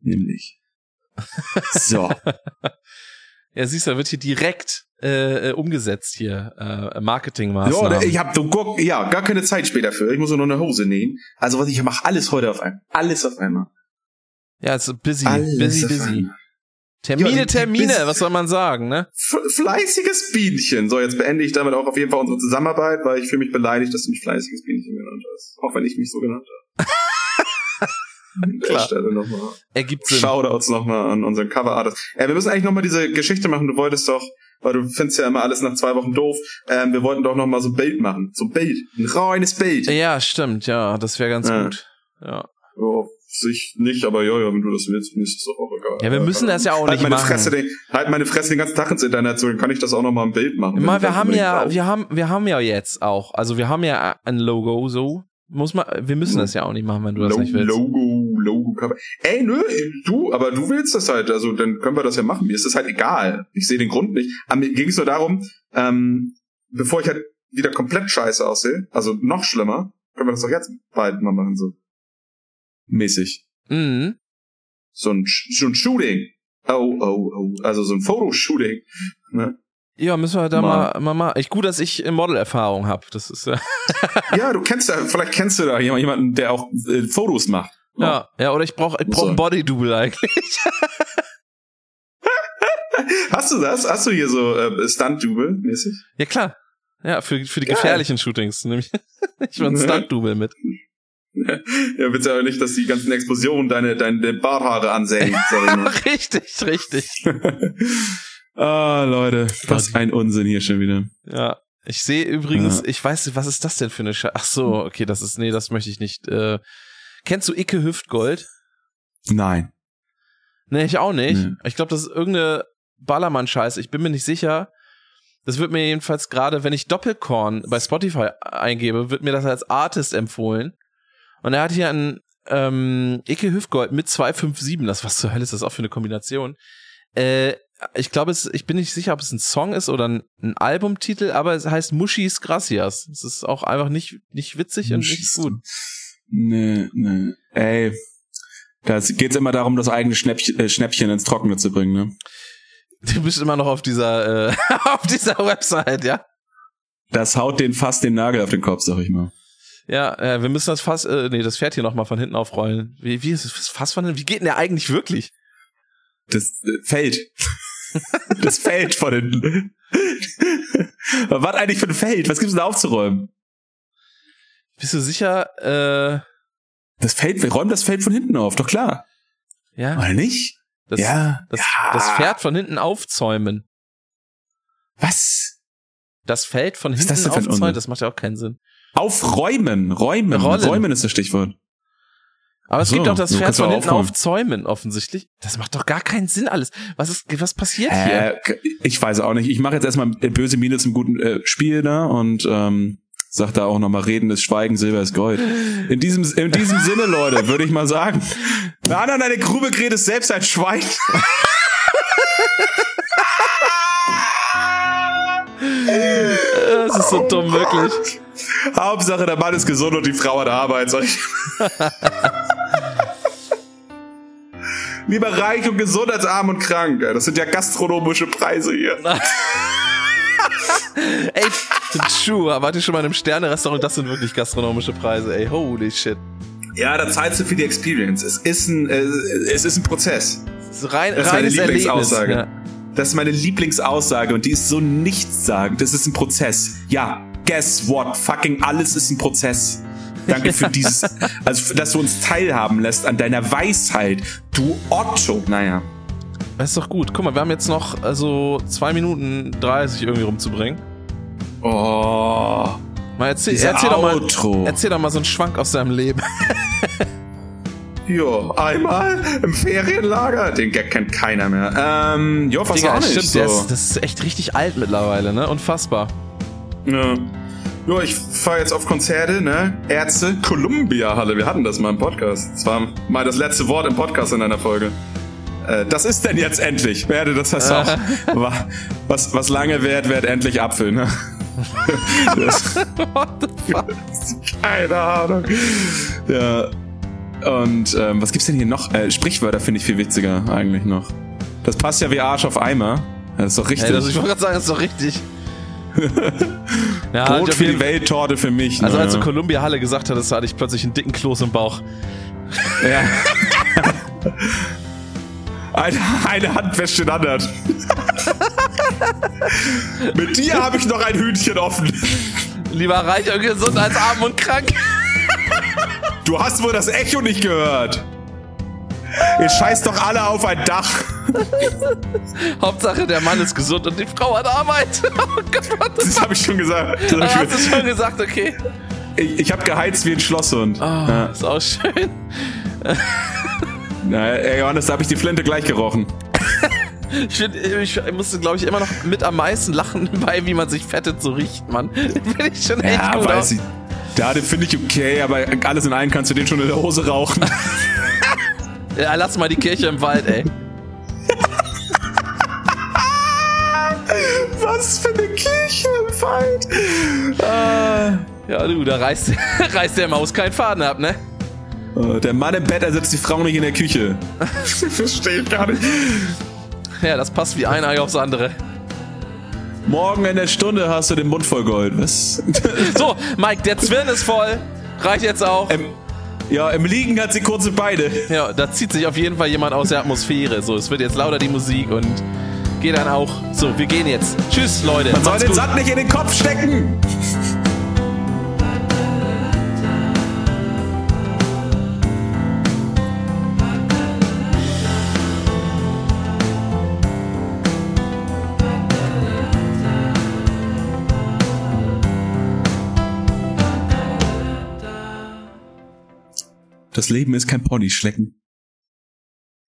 Nämlich. So. ja, siehst du, da wird hier direkt äh, umgesetzt hier, äh, Marketingmaßnahmen. Ja, ich habe guck, ja, gar keine Zeit später für. Ich muss nur eine Hose nähen. Also was ich mache, alles heute auf einmal. Alles auf einmal. Ja, es ist busy, alles busy, busy. Termine, ja, Termine, was soll man sagen, ne? Fleißiges Bienchen. So, jetzt beende ich damit auch auf jeden Fall unsere Zusammenarbeit, weil ich fühle mich beleidigt, dass du mich fleißiges Bienchen genannt hast. Auch wenn ich mich so genannt habe. An der Klar. Stelle nochmal. Ergibt Sinn. Shoutouts nochmal an unseren Cover-Artist. Äh, wir müssen eigentlich nochmal diese Geschichte machen. Du wolltest doch, weil du findest ja immer alles nach zwei Wochen doof. Ähm, wir wollten doch nochmal so ein Bild machen. So ein Bild. Ein reines Bild. Ja, stimmt, ja, das wäre ganz Ja. gut. Ja. Ja, sich nicht, aber ja, ja, wenn du das willst, mir ist es doch auch egal. Ja, wir müssen das ja auch halt nicht meine machen. Fresse, den, halt meine Fresse den ganzen Tag ins Internet, so dann kann ich das auch nochmal ein Bild machen. Mal, wir haben ja, brauche. wir haben, wir haben ja jetzt auch, also wir haben ja ein Logo so. Muss man, wir müssen das ja auch nicht machen, wenn du das Lo- nicht willst. Logo, Cover. Ey, nö, du, aber du willst das halt, also dann können wir das ja machen. Mir ist das halt egal. Ich sehe den Grund nicht. Aber mir ging es nur darum, ähm, bevor ich halt wieder komplett scheiße aussehe, also noch schlimmer, können wir das doch jetzt bald mal machen, so. Mäßig. Mhm. So ein, so ein Shooting. Oh, oh, oh. Also so ein Fotoshooting. Ne? Ja, müssen wir da Mal. mal, mal, mal. Ich gut, dass ich Modelerfahrung habe. Das ist äh, Ja, du kennst da, vielleicht kennst du da jemand- jemanden, der auch äh, Fotos macht. Ja, ja, oder ich brauche ich brauch So. ein Body-Double eigentlich. Hast du das? Hast du hier so äh, Stunt-Double mäßig? ja, klar. Ja, für, für die Geil. gefährlichen Shootings. Nämlich ich war ein Stunt-Double mit. Ja, willst ja aber nicht, dass die ganzen Explosionen deine, deine Barthaare ansägen, sag ich mal. richtig, richtig. ah, Leute, was ein Unsinn hier schon wieder. Ja. Ich sehe übrigens, Ja. ich weiß nicht, was ist das denn für eine Scheiße? Ach so, okay, das ist, nee, das möchte ich nicht. Äh, kennst du Icke Hüftgold? Nein. Nee, ich auch nicht. Nee. Ich glaube, das ist irgendeine Ballermann-Scheiße. Ich bin mir nicht sicher. Das wird mir jedenfalls gerade, wenn ich Doppelkorn bei Spotify eingebe, wird mir das als Artist empfohlen. Und er hat hier einen ähm, Icke Hüftgold mit 257. Das was zur Hölle ist das auch für eine Kombination? Äh, ich glaube, ich bin nicht sicher, ob es ein Song ist oder ein, ein Albumtitel, aber es heißt Mushis Gracias. Es ist auch einfach nicht, nicht witzig und nicht gut. Nee, nee. Ey. Da geht's immer darum, das eigene Schnäppchen, äh, Schnäppchen ins Trockene zu bringen, ne? Du bist immer noch auf dieser, äh, auf dieser Website, ja? Das haut den fast den Nagel auf den Kopf, sag ich mal. Ja, äh, wir müssen das Fass, äh, nee, das Pferd hier nochmal von hinten aufrollen. Wie, wie ist das Fass von hinten? Wie geht denn der eigentlich wirklich? Das äh, Feld. das Feld von hinten. Was eigentlich für ein Feld? Was gibt's denn da aufzuräumen? Bist du sicher, äh, Das Feld, wir räumen das Feld von hinten auf, doch klar. ja, Oder nicht? das, ja. das, ja. das Pferd von hinten aufzäumen. Was? Das Feld von hinten das aufzäumen, das macht ja auch keinen Sinn. Aufräumen, räumen. Rollen. Räumen ist das Stichwort. Aber es so, gibt auch das Pferd von hinten aufräumen. aufzäumen, offensichtlich. Das macht doch gar keinen Sinn alles. Was ist, was passiert hier? Äh, ich weiß auch nicht. Ich mache jetzt erstmal böse Miene zum guten äh, Spiel da und ähm, sag da auch nochmal Reden ist Schweigen, Silber ist Gold. In diesem, in diesem Sinne, Leute, würde ich mal sagen. Na, na, deine Grube ist selbst ein Schwein. Das ist so dumm, wirklich. Hauptsache, der Mann ist gesund und die Frau hat Arbeit. Sag ich. Lieber reich und gesund als arm und krank. Das sind ja gastronomische Preise hier. Ey, true, wart ihr schon mal in einem Sterne-Restaurant? Das sind wirklich gastronomische Preise, ey. Holy shit. Ja, da zahlst du für die Experience. Es ist ein, äh, es ist ein Prozess. Das ist rein, Das ist meine. Lieblingsaussage. Ja. Das ist meine Lieblingsaussage und die ist so nichtssagend. Das ist ein Prozess. Ja, guess what? Fucking alles ist ein Prozess. Danke für dieses, also dass du uns teilhaben lässt an deiner Weisheit. Du Otto. Naja. Das ist doch gut. Guck mal, wir haben jetzt noch also zwei Minuten 30 irgendwie rumzubringen. Oh. Mal erzähl, erzähl, doch mal, erzähl doch mal so einen Schwank aus deinem Leben. Ja, einmal im Ferienlager. Den Gag kennt keiner mehr. Ähm, ja, fast Digga, auch nicht. stimmt, so. ist, das ist echt richtig alt mittlerweile, ne? Unfassbar. Ja. Ja, ich fahre jetzt auf Konzerte, ne? Ärzte, Columbia Halle. Wir hatten das mal im Podcast. Das war mal das letzte Wort im Podcast in einer Folge. Äh, das ist denn jetzt endlich. Werde das heißt auch. Wa- was, was lange währt, währt endlich Apfel, ne? das, What the fuck? keine Ahnung. Ja. Und ähm, was gibt's denn hier noch? Äh, Sprichwörter finde ich viel witziger eigentlich noch. Das passt ja wie Arsch auf Eimer. Das ist doch richtig. Ey, das, ich wollte gerade sagen, das ist doch richtig. ja, Brot für die Welt, Torte für mich. Also ne? als du Columbia Halle gesagt hattest, hatte ich plötzlich einen dicken Kloß im Bauch. Ja. Eine, eine Hand wäscht den anderen. Mit dir habe ich noch ein Hühnchen offen. Lieber reich und gesund als arm und krank. Du hast wohl das Echo nicht gehört. Ihr scheißt doch alle auf ein Dach. Hauptsache, der Mann ist gesund und die Frau hat Arbeit. Oh Gott, das habe ich schon gesagt. Das ah, hast du schon gesagt, okay. Ich, ich habe geheizt wie ein Schlosshund. Oh, ja. Ist auch schön. Na, ey, Johannes, da habe ich die Flinte gleich gerochen. ich, find, ich musste, glaube ich, immer noch mit am meisten lachen bei, wie man sich fettet, so riecht man. Finde ich schon echt ja, gut. Weiß ich. Ja, den finde ich okay, aber alles in allem kannst du den schon in der Hose rauchen. ja, lass mal die Kirche im Wald, ey. Was für eine Kirche im Wald. Ah. Ja, du, da reißt, reißt der Maus keinen Faden ab, ne? Oh, der Mann im Bett ersetzt die Frau nicht in der Küche. Verstehe ich gar nicht. Ja, das passt wie ein Ei aufs andere. Morgen in der Stunde hast du den Mund voll Gold. Was? So, Mike, der Zwirn ist voll. Reicht jetzt auch. Ähm, ja, im Liegen hat sie kurze Beine. Ja, da zieht sich auf jeden Fall jemand aus der Atmosphäre. So, es wird jetzt lauter die Musik und geht dann auch. So, wir gehen jetzt. Tschüss, Leute. Man soll den Sand nicht in den Kopf stecken. Das Leben ist kein Ponyschlecken.